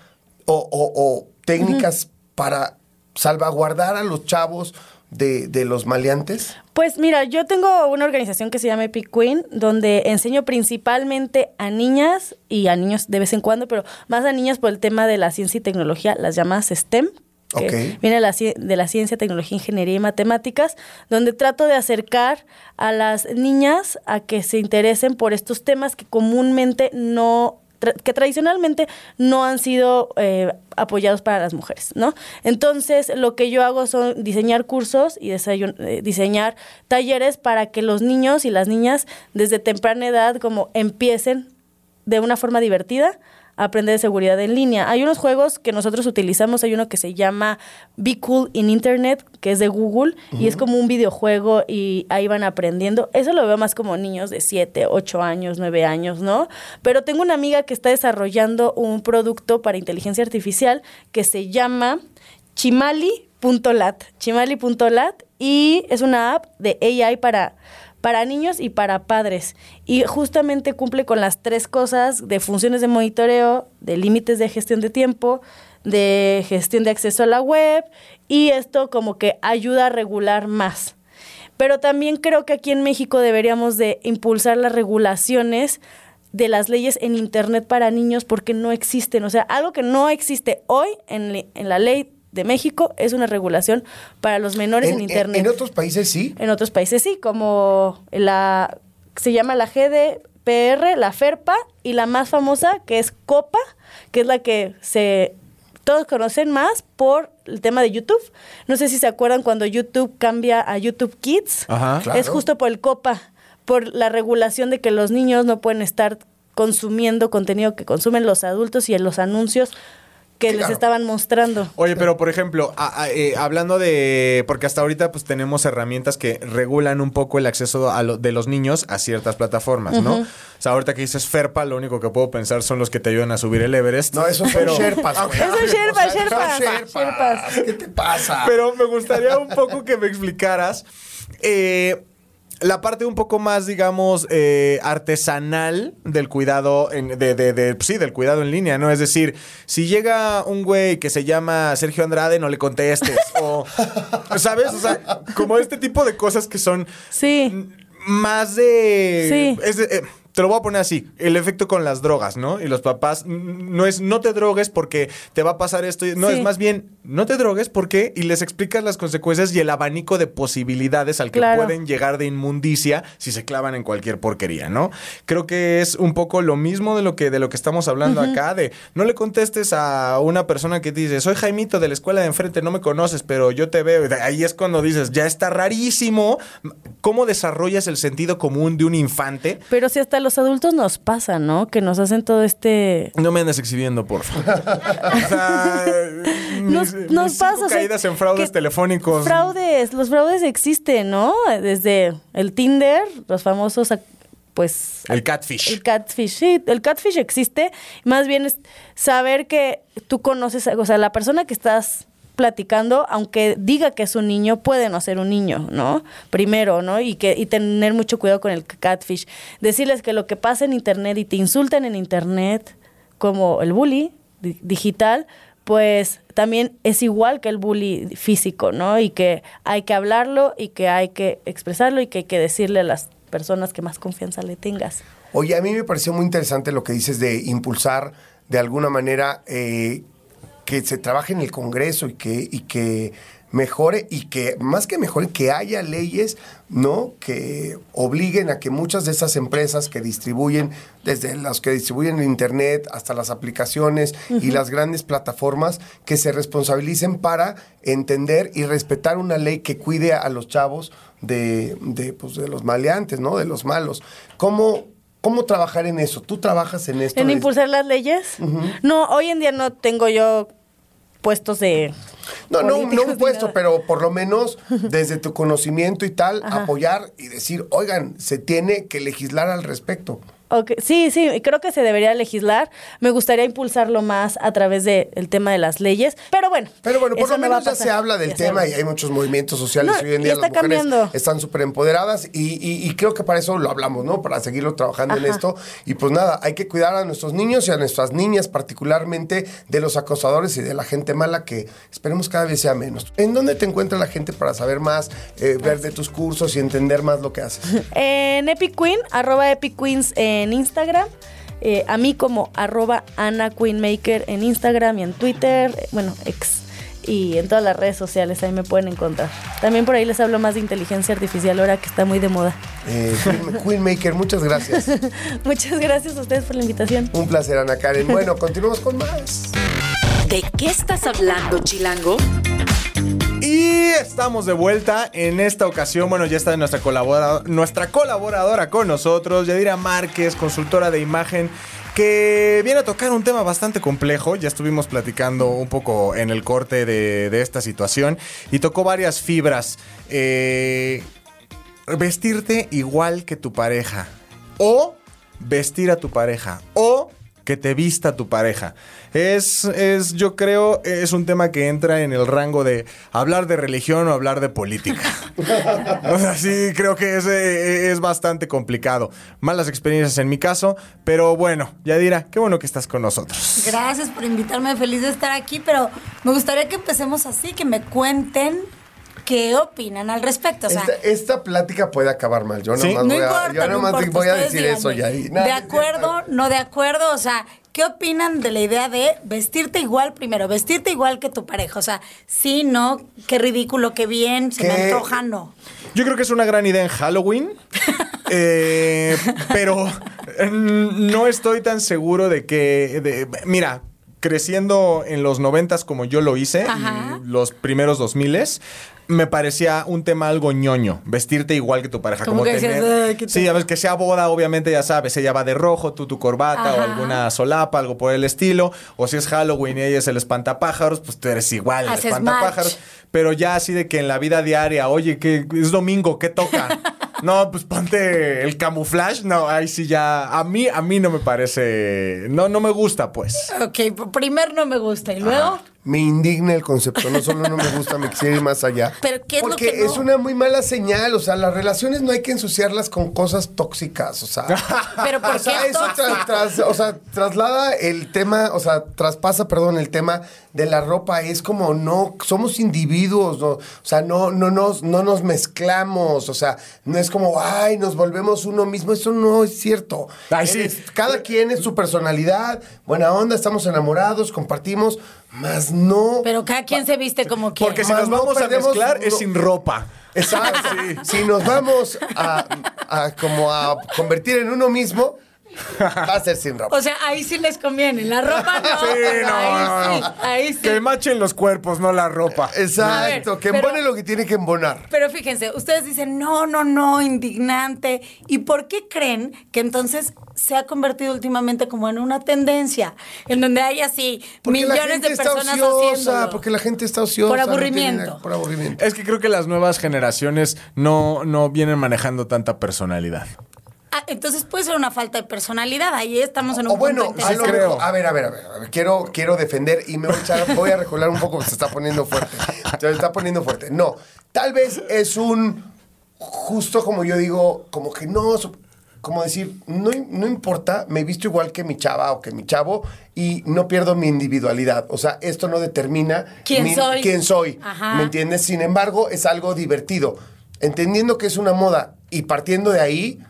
[SPEAKER 1] o, o- o técnicas para salvaguardar a los chavos de, de los maleantes.
[SPEAKER 4] Pues mira, yo tengo una organización que se llama Epic Queen, donde enseño principalmente a niñas y a niños de vez en cuando, pero más a niñas por el tema de la ciencia y tecnología, las llamadas STEM. Que. Viene de la, ci- de la ciencia, tecnología, ingeniería y matemáticas, donde trato de acercar a las niñas a que se interesen por estos temas que comúnmente no tra- que tradicionalmente no han sido eh, apoyados para las mujeres, ¿no? Entonces, lo que yo hago son diseñar cursos y eh, diseñar talleres para que los niños y las niñas desde temprana edad como empiecen de una forma divertida a aprender de seguridad en línea. Hay unos juegos que nosotros utilizamos, hay uno que se llama Be Cool in Internet, que es de Google, y es como un videojuego y ahí van aprendiendo. Eso lo veo más como niños de 7, 8 años, 9 años, ¿no? Pero tengo una amiga que está desarrollando un producto para inteligencia artificial que se llama chimali.lat, chimali.lat, y es una app de AI para para niños y para padres. Y justamente cumple con las tres cosas de funciones de monitoreo, de límites de gestión de tiempo, de gestión de acceso a la web y esto como que ayuda a regular más. Pero también creo que aquí en México deberíamos de impulsar las regulaciones de las leyes en Internet para niños porque no existen. O sea, algo que no existe hoy en, en la ley de México es una regulación para los menores en, Internet.
[SPEAKER 1] en otros países sí.
[SPEAKER 4] En otros países sí, como la se llama la GDPR, la FERPA y la más famosa que es COPA, que es la que se todos conocen más por el tema de YouTube. No sé si se acuerdan cuando YouTube cambia a YouTube Kids.
[SPEAKER 2] Ajá.
[SPEAKER 1] Claro.
[SPEAKER 4] Es justo por el COPA, por la regulación de que los niños no pueden estar consumiendo contenido que consumen los adultos y en los anuncios que les
[SPEAKER 1] Claro.
[SPEAKER 4] estaban mostrando.
[SPEAKER 2] Oye, pero por ejemplo, a- a- eh, hablando de. Porque hasta ahorita pues tenemos herramientas que regulan un poco el acceso a lo- de los niños a ciertas plataformas, ¿no? O sea, ahorita que dices Ferpa, lo único que puedo pensar son los que te ayudan a subir el Everest.
[SPEAKER 1] No, esos son Sherpas, güey.
[SPEAKER 4] Esos Sherpas,
[SPEAKER 1] son
[SPEAKER 4] Sherpas,
[SPEAKER 1] Sherpas.
[SPEAKER 4] Sherpas.
[SPEAKER 1] ¿Qué te pasa?
[SPEAKER 2] Pero me gustaría un poco que me explicaras eh, la parte un poco más, digamos, eh, artesanal del cuidado, en- de, de- de- sí, del cuidado en línea, ¿no? Es decir, si llega un güey que se llama Sergio Andrade, no le contestes. o, (laughs) ¿sabes? O sea, como este tipo de cosas que son
[SPEAKER 4] Sí.
[SPEAKER 2] más de...
[SPEAKER 4] Sí.
[SPEAKER 2] es de- eh, te lo voy a poner así, el efecto con las drogas, ¿no? Y los papás, no es no te drogues porque te va a pasar esto, no
[SPEAKER 4] Sí.
[SPEAKER 2] es más bien no te drogues porque y les explicas las consecuencias y el abanico de posibilidades al que
[SPEAKER 4] Claro.
[SPEAKER 2] pueden llegar de inmundicia si se clavan en cualquier porquería, ¿no? Creo que es un poco lo mismo de lo que de lo que estamos hablando acá de no le contestes a una persona que te dice, "Soy Jaimito de la escuela de enfrente, no me conoces, pero yo te veo." Ahí es cuando dices, "Ya está rarísimo cómo desarrollas el sentido común de un infante."
[SPEAKER 4] Pero si hasta a los adultos nos pasa, ¿no? Que nos hacen todo este...
[SPEAKER 2] No me andes exhibiendo, por favor. (laughs) o sea,
[SPEAKER 4] Nos,
[SPEAKER 2] mis-
[SPEAKER 4] nos
[SPEAKER 2] mis cinco
[SPEAKER 4] pasa. o sea,
[SPEAKER 2] caídas en fraudes telefónicos.
[SPEAKER 4] Fraudes, los fraudes existen, ¿no? Desde el Tinder, los famosos, pues...
[SPEAKER 2] El catfish.
[SPEAKER 4] El catfish, sí, el catfish existe. Más bien es saber que tú conoces, o sea, la persona que estás platicando, aunque diga que es un niño, puede no ser un niño, ¿no? Primero, ¿no? Y que y tener mucho cuidado con el catfish. Decirles que lo que pasa en internet y te insultan en internet, como el bully di- digital, pues también es igual que el bully físico, ¿no? Y que hay que hablarlo y que hay que expresarlo y que hay que decirle a las personas que más confianza le tengas.
[SPEAKER 1] Oye, a mí me pareció muy interesante lo que dices de impulsar de alguna manera eh, que se trabaje en el Congreso y que, y que mejore y que más que mejore, que haya leyes, ¿no? Que obliguen a que muchas de esas empresas que distribuyen, desde las que distribuyen en Internet hasta las aplicaciones y las grandes plataformas, que se responsabilicen para entender y respetar una ley que cuide a los chavos de, de, pues, de los maleantes, ¿no? De los malos. ¿Cómo, ¿Cómo trabajar en eso? ¿Tú trabajas en esto?
[SPEAKER 4] ¿En impulsar las leyes? No, hoy en día no tengo yo puestos de...
[SPEAKER 1] No, no, no un puesto, pero por lo menos (laughs) desde tu conocimiento y tal, apoyar y decir, oigan, se tiene que legislar al respecto.
[SPEAKER 4] Sí, sí, creo que se debería legislar. Me gustaría impulsarlo más a través del tema de las leyes. Pero bueno.
[SPEAKER 1] Pero bueno, por lo menos ya se habla del
[SPEAKER 4] Ya
[SPEAKER 1] tema y hay muchos movimientos sociales.
[SPEAKER 4] No,
[SPEAKER 1] Hoy en día
[SPEAKER 4] está
[SPEAKER 1] las mujeres
[SPEAKER 4] cambiando.
[SPEAKER 1] están súper empoderadas y, y- y creo que para eso lo hablamos, ¿no? Para seguirlo trabajando en esto. Y pues nada, hay que cuidar a nuestros niños y a nuestras niñas, particularmente de los acosadores y de la gente mala que esperemos cada vez sea menos. ¿En dónde te encuentra la gente para saber más, eh, ver de tus cursos y entender más lo que haces? (laughs)
[SPEAKER 4] En Epic Queen, arroba Epic Queens en Instagram. Eh, a mí como arroba Ana Queenmaker en Instagram y en Twitter, bueno, ex. Y en todas las redes sociales ahí me pueden encontrar. También por ahí les hablo más de inteligencia artificial ahora que está muy de moda.
[SPEAKER 1] Eh, Queen, (laughs) Queenmaker, muchas gracias. (laughs)
[SPEAKER 4] Muchas gracias a ustedes por la invitación.
[SPEAKER 1] Un placer, Ana Karen. Bueno, (laughs) continuamos con más.
[SPEAKER 3] ¿De qué estás hablando, Chilango?
[SPEAKER 2] Y estamos de vuelta en esta ocasión. Bueno, ya está nuestra, colabora- nuestra colaboradora con nosotros, Yadira Márquez, consultora de imagen, que viene a tocar un tema bastante complejo. Ya estuvimos platicando un poco en el corte de, de esta situación y tocó varias fibras. Eh, vestirte igual que tu pareja. O vestir a tu pareja. O que te vista tu pareja. Es, es, yo creo, es un tema que entra en el rango de hablar de religión o hablar de política. (laughs) o sea, sí, creo que es, es bastante complicado. Malas experiencias en mi caso, pero bueno, Yadira, qué bueno que estás con nosotros.
[SPEAKER 5] Gracias por invitarme, feliz de estar aquí, pero me gustaría que empecemos así, que me cuenten qué opinan al respecto. O sea,
[SPEAKER 1] Esta, esta plática puede acabar mal. Yo
[SPEAKER 2] Sí.
[SPEAKER 1] nomás
[SPEAKER 5] no
[SPEAKER 1] voy a, yo
[SPEAKER 5] no
[SPEAKER 1] nomás
[SPEAKER 5] importa,
[SPEAKER 1] voy a decir eso. Yadi. No,
[SPEAKER 5] ¿De acuerdo? ¿No de acuerdo? O sea, ¿qué opinan de la idea de vestirte igual primero? Vestirte igual que tu pareja. O sea, sí, no, qué ridículo, qué bien, se me antoja, no.
[SPEAKER 2] Yo creo que es una gran idea en Halloween. (laughs) eh, pero mm, no estoy tan seguro de que. de- mira, creciendo en los noventas como yo lo hice,
[SPEAKER 5] Ajá.
[SPEAKER 2] y los primeros dos miles. Me parecía un tema algo ñoño, vestirte igual que tu pareja.
[SPEAKER 5] Como que decías, "Ay, qué
[SPEAKER 2] sí, a ver, que sea boda, obviamente ya sabes, ella va de rojo, tú tu corbata o alguna solapa, algo por el estilo. O si es Halloween y ella es el espantapájaros, pues tú eres igual el espantapájaros.
[SPEAKER 5] match.
[SPEAKER 2] Pero ya así de que en la vida diaria, oye, que es domingo, ¿qué toca? (laughs) no, pues ponte el camuflaje. No, ahí sí ya. A mí, a mí no me parece. No, no me gusta, pues.
[SPEAKER 5] Ok, primero no me gusta. ¿Y luego?
[SPEAKER 1] Me indigna el concepto. No solo no me gusta, me quisiera ir más allá.
[SPEAKER 5] Pero, ¿qué es lo
[SPEAKER 1] Porque
[SPEAKER 5] que no?
[SPEAKER 1] es una muy mala señal. O sea, las relaciones no hay que ensuciarlas con cosas tóxicas. O sea, (laughs)
[SPEAKER 5] Pero ¿por
[SPEAKER 1] o sea,
[SPEAKER 5] qué
[SPEAKER 1] eso
[SPEAKER 5] tóxico?
[SPEAKER 1] tra- tras- o sea, traslada el tema, o sea, traspasa, perdón, el tema de la ropa. Es como no, somos individuos, no, o sea, no, no, nos, no nos mezclamos. O sea, no es como, ay, nos volvemos uno mismo. Eso no es cierto.
[SPEAKER 2] Ay, sí.
[SPEAKER 1] Eres- cada quien es su personalidad, buena onda, estamos enamorados, compartimos, más no.
[SPEAKER 5] Pero cada quien se viste como quiere.
[SPEAKER 2] Porque si nos
[SPEAKER 1] no
[SPEAKER 2] vamos a mezclar es sin ropa.
[SPEAKER 1] Exacto. (laughs) Si nos vamos a, a como a convertir en uno mismo, va a ser sin ropa.
[SPEAKER 5] O sea, ahí sí les conviene. La ropa no.
[SPEAKER 2] Sí, no,
[SPEAKER 5] ahí
[SPEAKER 2] no,
[SPEAKER 5] sí. Ahí sí.
[SPEAKER 2] Que machen los cuerpos, no la ropa.
[SPEAKER 1] Exacto,
[SPEAKER 5] ver,
[SPEAKER 1] que
[SPEAKER 5] pero-
[SPEAKER 1] embone lo que tiene que embonar.
[SPEAKER 5] Pero fíjense, ustedes dicen, no, no, no, indignante. ¿Y por qué creen que entonces se ha convertido últimamente como en una tendencia? En donde hay así
[SPEAKER 1] Porque
[SPEAKER 5] millones de personas
[SPEAKER 1] ociosa, porque la gente está ociosa.
[SPEAKER 5] Por aburrimiento.
[SPEAKER 1] por aburrimiento.
[SPEAKER 2] Es que creo que las nuevas generaciones no, no vienen manejando tanta personalidad.
[SPEAKER 5] Ah, entonces puede ser una falta de personalidad. Ahí estamos en un
[SPEAKER 1] O bueno,
[SPEAKER 5] punto
[SPEAKER 1] a, lo mejor- a ver, a ver, a ver, a ver, quiero, quiero defender y me voy a echar, voy a recolar un poco porque se está poniendo fuerte. Se está poniendo fuerte. No, tal vez es un, justo como yo digo, como que no, como decir, no, no importa, me he visto igual que mi chava o que mi chavo y no pierdo mi individualidad. O sea, esto no determina
[SPEAKER 5] ¿Quién
[SPEAKER 1] mi-
[SPEAKER 5] soy?
[SPEAKER 1] quién soy.
[SPEAKER 5] Ajá.
[SPEAKER 1] ¿Me entiendes? Sin embargo, es algo divertido. Entendiendo que es una moda y partiendo de ahí,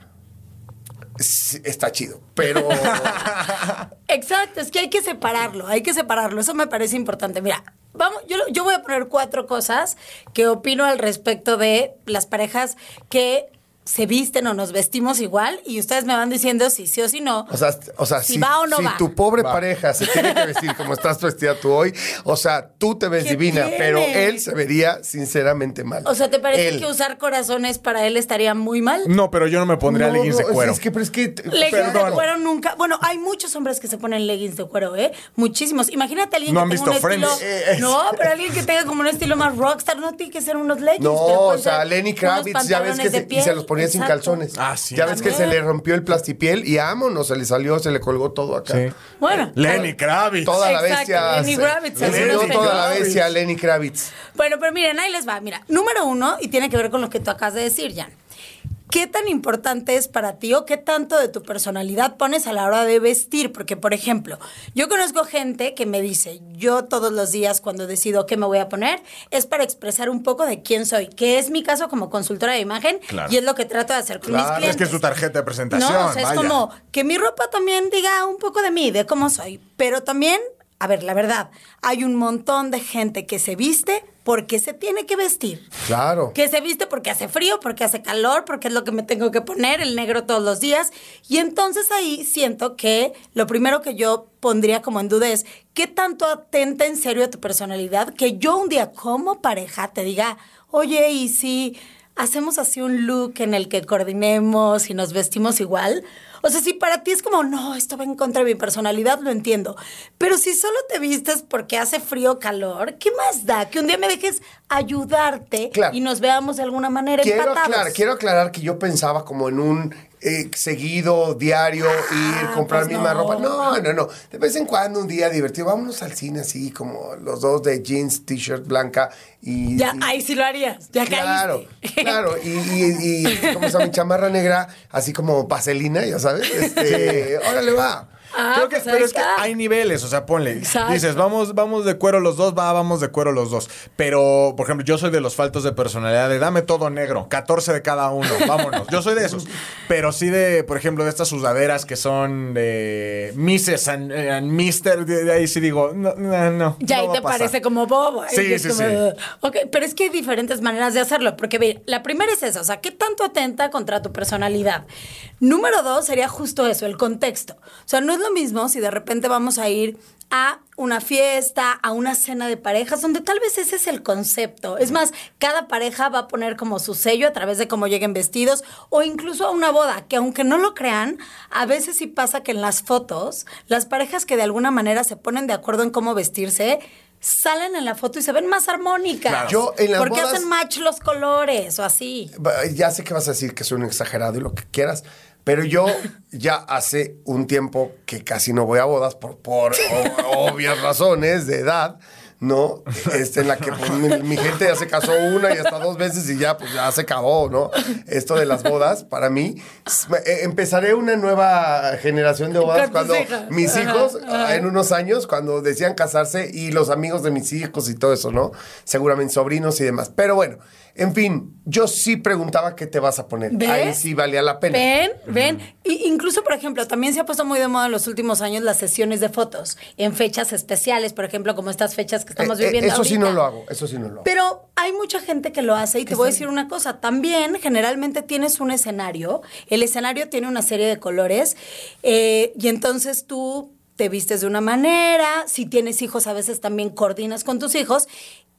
[SPEAKER 1] está chido. Pero... (laughs)
[SPEAKER 5] Exacto, es que hay que separarlo, hay que separarlo. Eso me parece importante. Mira, vamos, yo, yo voy a poner cuatro cosas que opino al respecto de las parejas que se visten o nos vestimos igual y ustedes me van diciendo si sí o si no.
[SPEAKER 1] O sea, o sea
[SPEAKER 5] si,
[SPEAKER 1] si,
[SPEAKER 5] va o no
[SPEAKER 1] si
[SPEAKER 5] va.
[SPEAKER 1] tu pobre pareja se tiene que vestir como estás vestida tú hoy, o sea, tú te ves
[SPEAKER 5] ¿Qué
[SPEAKER 1] divina,
[SPEAKER 5] tiene?
[SPEAKER 1] pero él se vería sinceramente mal.
[SPEAKER 5] O sea, ¿te parece
[SPEAKER 1] Él.
[SPEAKER 5] que usar corazones para él estaría muy mal?
[SPEAKER 2] No, pero yo no me pondría
[SPEAKER 1] No,
[SPEAKER 2] leggings
[SPEAKER 1] no,
[SPEAKER 2] de cuero.
[SPEAKER 1] Es que, pero es que...
[SPEAKER 5] Leggings
[SPEAKER 2] Perdón.
[SPEAKER 5] de cuero nunca. Bueno, hay muchos hombres que se ponen leggings de cuero, ¿eh? Muchísimos. Imagínate a alguien
[SPEAKER 2] No
[SPEAKER 5] que
[SPEAKER 2] han
[SPEAKER 5] tenga un
[SPEAKER 2] visto
[SPEAKER 5] estilo.
[SPEAKER 2] Friends.
[SPEAKER 1] Eh, es-
[SPEAKER 5] No, pero alguien que tenga como un estilo más rockstar, no tiene que ser unos leggings.
[SPEAKER 1] No, o sea, Lenny Kravitz, ya ves que se, y se los ponía sin
[SPEAKER 5] Exacto.
[SPEAKER 1] calzones.
[SPEAKER 2] Ah, sí.
[SPEAKER 1] Ya ves que se le rompió el plastipiel y vámonos, se le salió, se le colgó todo acá.
[SPEAKER 2] Sí.
[SPEAKER 5] Bueno.
[SPEAKER 2] Lenny Kravitz.
[SPEAKER 1] Toda la bestia.
[SPEAKER 5] Lenny
[SPEAKER 1] se-
[SPEAKER 5] Kravitz,
[SPEAKER 1] le
[SPEAKER 5] algunos
[SPEAKER 1] dio toda la
[SPEAKER 2] Kravitz.
[SPEAKER 1] bestia a Lenny Kravitz.
[SPEAKER 5] Bueno, pero miren, ahí les va. Mira, número uno, y tiene que ver con lo que tú acabas de decir, Jan. ¿Qué tan importante es para ti o qué tanto de tu personalidad pones a la hora de vestir? Porque, por ejemplo, yo conozco gente que me dice, yo todos los días cuando decido qué me voy a poner, es para expresar un poco de quién soy, que es mi caso como consultora de imagen
[SPEAKER 2] Claro.
[SPEAKER 5] y es lo que trato de hacer con mis clientes.
[SPEAKER 2] Es que es tu tarjeta de presentación.
[SPEAKER 5] No, o sea, es
[SPEAKER 2] vaya.
[SPEAKER 5] como que mi ropa también diga un poco de mí, de cómo soy. Pero también, a ver, la verdad, hay un montón de gente que se viste porque se tiene que vestir.
[SPEAKER 1] Claro.
[SPEAKER 5] Que se viste porque hace frío, porque hace calor, porque es lo que me tengo que poner, el negro todos los días. Y entonces ahí siento que lo primero que yo pondría como en duda es, ¿qué tanto atenta en serio a tu personalidad? Que yo un día como pareja te diga, oye, ¿y si hacemos así un look en el que coordinemos y nos vestimos igual? O sea, si para ti es como, no, esto va en contra de mi personalidad, lo entiendo. Pero si solo te vistes porque hace frío o calor, ¿qué más da? Que un día me dejes ayudarte
[SPEAKER 1] Claro.
[SPEAKER 5] y nos veamos de alguna manera
[SPEAKER 1] Quiero
[SPEAKER 5] empatados.
[SPEAKER 1] aclarar, quiero aclarar que yo pensaba como en un eh, seguido, diario, ir, comprar
[SPEAKER 5] pues
[SPEAKER 1] misma
[SPEAKER 5] no.
[SPEAKER 1] ropa. No, no, no. De vez en cuando, un día divertido, vámonos al cine así, como los dos de jeans, t-shirt blanca y...
[SPEAKER 5] Ya,
[SPEAKER 1] y-
[SPEAKER 5] ahí sí lo harías. Ya
[SPEAKER 1] Claro,
[SPEAKER 5] caíste.
[SPEAKER 1] claro. Y, y, y como está mi chamarra negra, así como paselina, ya sabes. (laughs) Este, órale, va.
[SPEAKER 5] Ah,
[SPEAKER 2] Creo que,
[SPEAKER 5] pues
[SPEAKER 2] pero es que hay niveles, o sea, ponle.
[SPEAKER 5] Exacto.
[SPEAKER 2] Dices, vamos, vamos de cuero los dos, va, vamos de cuero los dos. Pero, por ejemplo, yo soy de los faltos de personalidad, de dame todo negro, 14 de cada uno, (laughs) vámonos. Yo soy de esos. Pero sí de, por ejemplo, de estas sudaderas que son de Mrs. and, and Mister, de, de ahí sí digo, no, no, no.
[SPEAKER 5] Ya
[SPEAKER 2] no
[SPEAKER 5] ahí
[SPEAKER 2] va
[SPEAKER 5] te
[SPEAKER 2] a pasar.
[SPEAKER 5] parece como bobo.
[SPEAKER 2] Sí, sí,
[SPEAKER 5] como,
[SPEAKER 2] sí.
[SPEAKER 5] Ok, pero es que hay diferentes maneras de hacerlo. Porque, ve, la primera es esa. O sea, ¿qué tanto atenta contra tu personalidad? Número dos sería justo eso, el contexto. O sea, no es lo mismo si de repente vamos a ir a una fiesta, a una cena de parejas, donde tal vez ese es el concepto. Es más, cada pareja va a poner como su sello a través de cómo lleguen vestidos, o incluso a una boda, que aunque no lo crean, a veces sí pasa que en las fotos, las parejas que de alguna manera se ponen de acuerdo en cómo vestirse, salen en la foto y se ven más armónicas.
[SPEAKER 1] Claro. Yo en las
[SPEAKER 5] porque
[SPEAKER 1] bodas-
[SPEAKER 5] hacen match los colores o así.
[SPEAKER 1] Ya sé que vas a decir que soy un exagerado y lo que quieras, pero yo ya hace un tiempo que casi no voy a bodas por, por (laughs) obvias razones de edad. ¿No? Este, en la que pues, mi, mi gente ya se casó una y hasta dos veces y ya, pues ya se acabó, ¿no? Esto de las bodas, para mí, eh, empezaré una nueva generación de bodas cuando
[SPEAKER 5] hijas.
[SPEAKER 1] mis
[SPEAKER 5] Ajá,
[SPEAKER 1] hijos,
[SPEAKER 5] ajá.
[SPEAKER 1] en unos años, cuando decían casarse y los amigos de mis hijos y todo eso, ¿no? Seguramente sobrinos y demás. Pero bueno, en fin, yo sí preguntaba qué te vas a poner.
[SPEAKER 5] ¿Ves?
[SPEAKER 1] Ahí sí valía la pena.
[SPEAKER 5] Ven, ven. Y incluso, por ejemplo, también se ha puesto muy de moda en los últimos años las sesiones de fotos en fechas especiales, por ejemplo, como estas fechas que estamos
[SPEAKER 1] Eh, eh,
[SPEAKER 5] viviendo.
[SPEAKER 1] eso sí no lo hago, eso sí no lo hago.
[SPEAKER 5] Pero hay mucha gente que lo hace y te voy a decir una cosa, también generalmente tienes un escenario, el escenario tiene una serie de colores eh, y entonces tú te vistes de una manera, si tienes hijos a veces también coordinas con tus hijos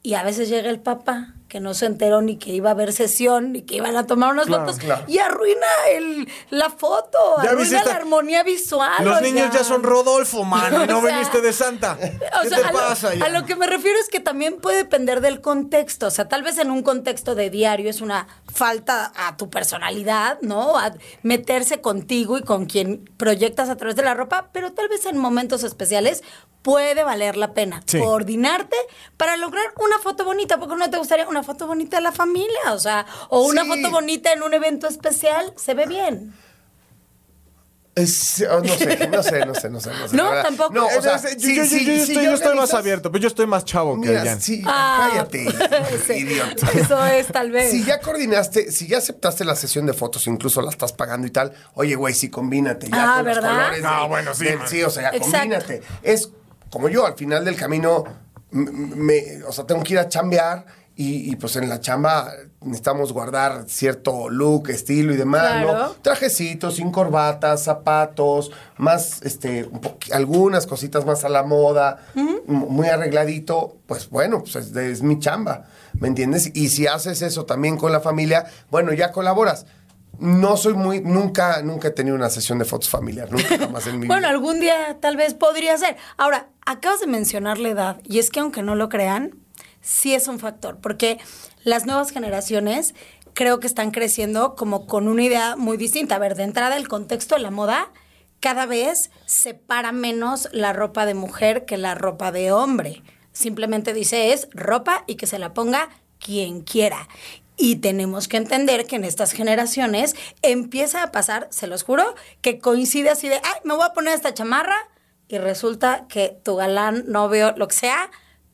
[SPEAKER 5] y a veces llega el papá que no se enteró ni que iba a haber sesión ni que iban a tomar unas
[SPEAKER 2] Claro,
[SPEAKER 5] fotos
[SPEAKER 1] claro.
[SPEAKER 5] y arruina el, la foto,
[SPEAKER 2] Ya
[SPEAKER 5] arruina
[SPEAKER 2] esta-
[SPEAKER 5] la armonía visual.
[SPEAKER 2] Los niños ya son Rodolfo, mano, y no (laughs)
[SPEAKER 5] O sea,
[SPEAKER 2] viniste de Santa. ¿Qué
[SPEAKER 5] sea,
[SPEAKER 2] te
[SPEAKER 5] a lo-
[SPEAKER 2] pasa? ya?
[SPEAKER 5] A lo que me refiero es que también puede depender del contexto. O sea, tal vez en un contexto de diario es una falta a tu personalidad, ¿no? A meterse contigo y con quien proyectas a través de la ropa, pero tal vez en momentos especiales puede valer la pena
[SPEAKER 2] Sí.
[SPEAKER 5] coordinarte para lograr una foto bonita. porque no te gustaría una foto bonita de la familia? O sea, o una
[SPEAKER 1] Sí.
[SPEAKER 5] foto bonita en un evento especial, se ve bien.
[SPEAKER 1] Es- oh, no sé, no sé, no sé, no sé. No, sé,
[SPEAKER 5] No, tampoco.
[SPEAKER 1] No, o sea,
[SPEAKER 2] yo,
[SPEAKER 1] sí,
[SPEAKER 2] yo- yo-
[SPEAKER 1] sí,
[SPEAKER 2] yo
[SPEAKER 1] sí,
[SPEAKER 2] estoy,
[SPEAKER 1] ya
[SPEAKER 2] yo estoy más abierto, pero yo estoy más chavo que Jan.
[SPEAKER 1] sí,
[SPEAKER 5] Ah.
[SPEAKER 1] cállate, (laughs)
[SPEAKER 5] Sí.
[SPEAKER 1] idiota.
[SPEAKER 5] Eso es, tal vez.
[SPEAKER 1] Si ya coordinaste, si ya aceptaste la sesión de fotos, incluso la estás pagando y tal, oye, güey, sí, combínate ya
[SPEAKER 5] Ah,
[SPEAKER 1] con
[SPEAKER 5] ¿verdad?
[SPEAKER 1] los colores.
[SPEAKER 2] Ah,
[SPEAKER 1] de-
[SPEAKER 2] bueno, sí,
[SPEAKER 1] del- sí, o sea, ya
[SPEAKER 5] Exacto.
[SPEAKER 1] combínate. Es como yo, al final del camino, me, o sea, tengo que ir a chambear y, y, pues en la chamba necesitamos guardar cierto look, estilo y demás,
[SPEAKER 5] Claro.
[SPEAKER 1] ¿no? Trajecitos, sin corbatas, zapatos, más, este, un algunas cositas más a la moda, muy arregladito, pues bueno, pues es, es mi chamba, ¿me entiendes? Y si haces eso también con la familia, bueno, ya colaboras. No soy muy, nunca, nunca he tenido una sesión de fotos familiar, nunca (laughs) jamás en mi
[SPEAKER 5] Bueno,
[SPEAKER 1] vida.
[SPEAKER 5] algún día tal vez podría ser. Ahora, acabas de mencionar la edad, y es que aunque no lo crean, sí es un factor, porque las nuevas generaciones creo que están creciendo como con una idea muy distinta. A ver, de entrada, el contexto de la moda cada vez separa menos la ropa de mujer que la ropa de hombre. Simplemente dice es ropa y que se la ponga quien quiera. Y tenemos que entender que en estas generaciones empieza a pasar, se los juro, que coincide así de, ay, me voy a poner esta chamarra y resulta que tu galán, novio, lo que sea,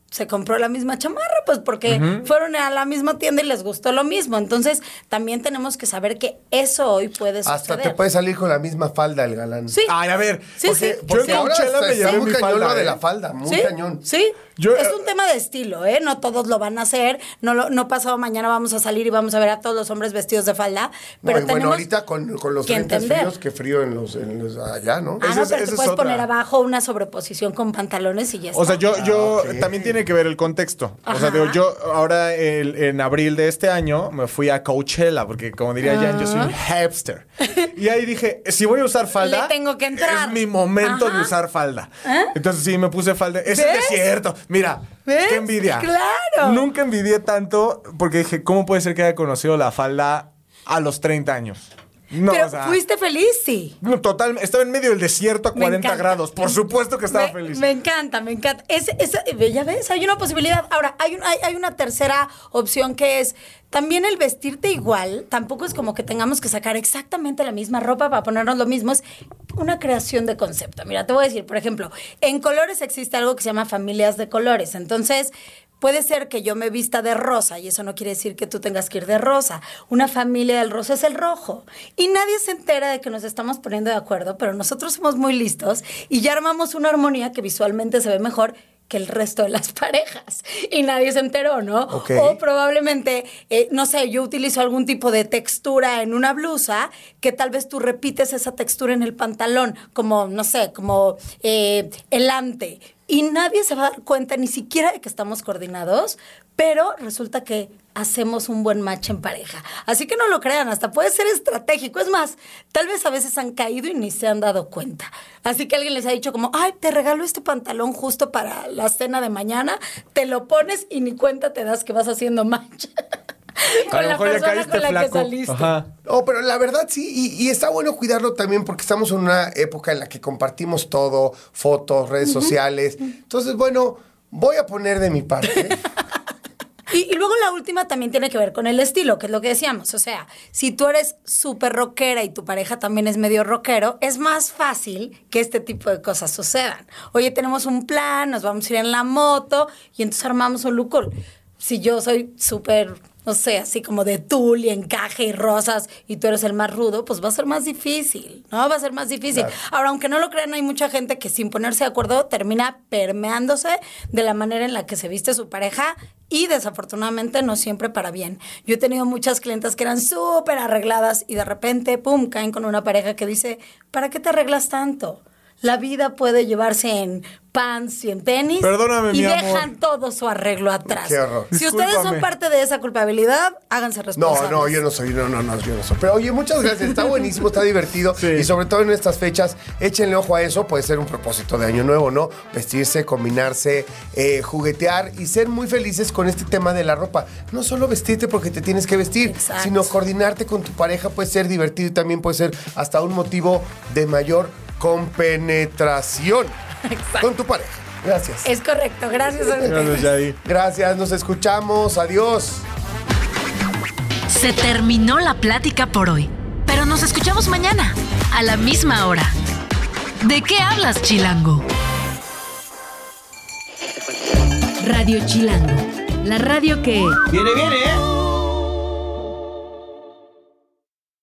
[SPEAKER 5] se compró la misma chamarra, pues porque fueron a la misma tienda y les gustó lo mismo. Entonces, también tenemos que saber que eso hoy puede suceder.
[SPEAKER 1] Hasta te puede salir con la misma falda el galán.
[SPEAKER 5] Sí.
[SPEAKER 2] Ay, a ver,
[SPEAKER 5] Sí,
[SPEAKER 2] porque
[SPEAKER 5] sí.
[SPEAKER 2] yo
[SPEAKER 1] Porque
[SPEAKER 2] en
[SPEAKER 1] ahora
[SPEAKER 2] me llevé
[SPEAKER 1] muy
[SPEAKER 2] mi
[SPEAKER 1] cañón
[SPEAKER 2] falda,
[SPEAKER 1] lo de
[SPEAKER 2] ¿eh?
[SPEAKER 1] la falda, muy
[SPEAKER 5] ¿Sí?
[SPEAKER 1] cañón.
[SPEAKER 5] Sí.
[SPEAKER 2] Yo,
[SPEAKER 5] es
[SPEAKER 2] eh,
[SPEAKER 5] un tema de estilo, ¿eh? No todos lo van a hacer. No, lo- no pasado mañana vamos a salir y vamos a ver a todos los hombres vestidos de falda.
[SPEAKER 1] No,
[SPEAKER 5] Pero
[SPEAKER 1] y bueno,
[SPEAKER 5] tenemos
[SPEAKER 1] ahorita con, con los
[SPEAKER 5] que entender.
[SPEAKER 1] fríos, que frío en los, en los allá, ¿no?
[SPEAKER 5] Ah, no,
[SPEAKER 2] es-
[SPEAKER 5] pero
[SPEAKER 2] es
[SPEAKER 5] puedes
[SPEAKER 2] otra.
[SPEAKER 5] poner abajo una sobreposición con pantalones y ya está.
[SPEAKER 2] O sea, yo, yo
[SPEAKER 1] Ah,
[SPEAKER 2] también tiene que ver el contexto. O sea, digo, yo ahora el- en abril de este año me fui a Coachella, porque como diría Jan, yo soy un hipster. Y ahí dije, si voy a usar falda,
[SPEAKER 5] Le tengo que entrar.
[SPEAKER 2] es mi momento
[SPEAKER 5] Ajá.
[SPEAKER 2] de usar falda.
[SPEAKER 5] ¿Eh?
[SPEAKER 2] Entonces sí, me puse falda. Es el
[SPEAKER 5] ¿Ves?
[SPEAKER 2] desierto. Mira,
[SPEAKER 5] ¿Ves?
[SPEAKER 2] qué envidia.
[SPEAKER 5] Claro.
[SPEAKER 2] Nunca envidié tanto porque dije, ¿cómo puede ser que haya conocido la falda a los 30 años? No,
[SPEAKER 5] pero
[SPEAKER 2] o sea,
[SPEAKER 5] fuiste feliz, sí.
[SPEAKER 2] no, total, estaba en medio del desierto a
[SPEAKER 5] Me
[SPEAKER 2] 40
[SPEAKER 5] encanta.
[SPEAKER 2] grados. Por supuesto que estaba
[SPEAKER 5] me,
[SPEAKER 2] feliz.
[SPEAKER 5] Me encanta, me encanta. Es, es- ya ves, hay una posibilidad. Ahora, hay, un- hay, hay una tercera opción que es también el vestirte igual. Tampoco es como que tengamos que sacar exactamente la misma ropa para ponernos lo mismo. Es una creación de concepto. Mira, te voy a decir, por ejemplo, en colores existe algo que se llama familias de colores. Entonces, Puede ser que yo me vista de rosa y eso no quiere decir que tú tengas que ir de rosa. Una familia del rosa es el rojo. Y nadie se entera de que nos estamos poniendo de acuerdo, pero nosotros somos muy listos y ya armamos una armonía que visualmente se ve mejor que el resto de las (laughs) parejas. Y nadie se enteró, ¿no? O probablemente, eh, no sé, yo utilizo algún tipo de textura en una blusa que tal vez tú repites esa textura en el pantalón, como, no sé, como eh, elante. Y nadie se va a dar cuenta ni siquiera de que estamos coordinados, pero resulta que hacemos un buen match en pareja. Así que no lo crean, hasta puede ser estratégico. Es más, tal vez a veces han caído y ni se han dado cuenta. Así que alguien les ha dicho como, ay, te regalo este pantalón justo para la cena de mañana, te lo pones y ni cuenta te das que vas haciendo match. (laughs)
[SPEAKER 2] A
[SPEAKER 5] con
[SPEAKER 2] lo
[SPEAKER 5] la
[SPEAKER 2] mejor ya
[SPEAKER 5] persona con la
[SPEAKER 2] flaco.
[SPEAKER 5] que saliste.
[SPEAKER 2] Ajá.
[SPEAKER 1] No, pero la verdad sí, y, y está bueno cuidarlo también porque estamos en una época en la que compartimos todo, fotos, redes sociales. Entonces, bueno, voy a poner de mi parte. (laughs)
[SPEAKER 5] Y, luego la última también tiene que ver con el estilo, que es lo que decíamos. O sea, si tú eres súper rockera y tu pareja también es medio rockero, es más fácil que este tipo de cosas sucedan. Oye, tenemos un plan, nos vamos a ir en la moto y entonces armamos un look. cool. Si yo soy súper, no sé, así como de tul y encaje y rosas y tú eres el más rudo, pues va a ser más difícil, ¿no? Va a ser más difícil.
[SPEAKER 1] Claro.
[SPEAKER 5] Ahora, aunque no lo crean, hay mucha gente que sin ponerse de acuerdo termina permeándose de la manera en la que se viste su pareja y desafortunadamente no siempre para bien. Yo he tenido muchas clientas que eran súper arregladas y de repente, pum, caen con una pareja que dice, ¿para qué te arreglas tanto? La vida puede llevarse en pants y en tenis
[SPEAKER 2] Perdóname,
[SPEAKER 5] y
[SPEAKER 2] mi amor.
[SPEAKER 5] dejan todo su arreglo atrás.
[SPEAKER 1] Qué horror.
[SPEAKER 5] Si ustedes son parte de esa culpabilidad, háganse
[SPEAKER 1] No,
[SPEAKER 5] responsables.
[SPEAKER 1] no, yo no soy, no, no, no, yo no soy. Pero oye, muchas gracias, está buenísimo, está divertido.
[SPEAKER 2] Sí.
[SPEAKER 1] Y sobre todo en estas fechas, échenle ojo a eso, puede ser un propósito de año nuevo, ¿no? Vestirse, combinarse, eh, juguetear y ser muy felices con este tema de la ropa. No solo vestirte porque te tienes que vestir,
[SPEAKER 5] Exacto.
[SPEAKER 1] sino coordinarte con tu pareja puede ser divertido y también puede ser hasta un motivo de mayor compenetración con tu pareja. Gracias.
[SPEAKER 5] Es correcto, gracias.
[SPEAKER 2] Gracias, Yadi.
[SPEAKER 1] Gracias, nos escuchamos, adiós.
[SPEAKER 3] Se terminó la plática por hoy, pero nos escuchamos mañana, a la misma hora. ¿De qué hablas, Chilango?
[SPEAKER 6] Radio Chilango, la radio que...
[SPEAKER 7] Viene, viene, ¿eh?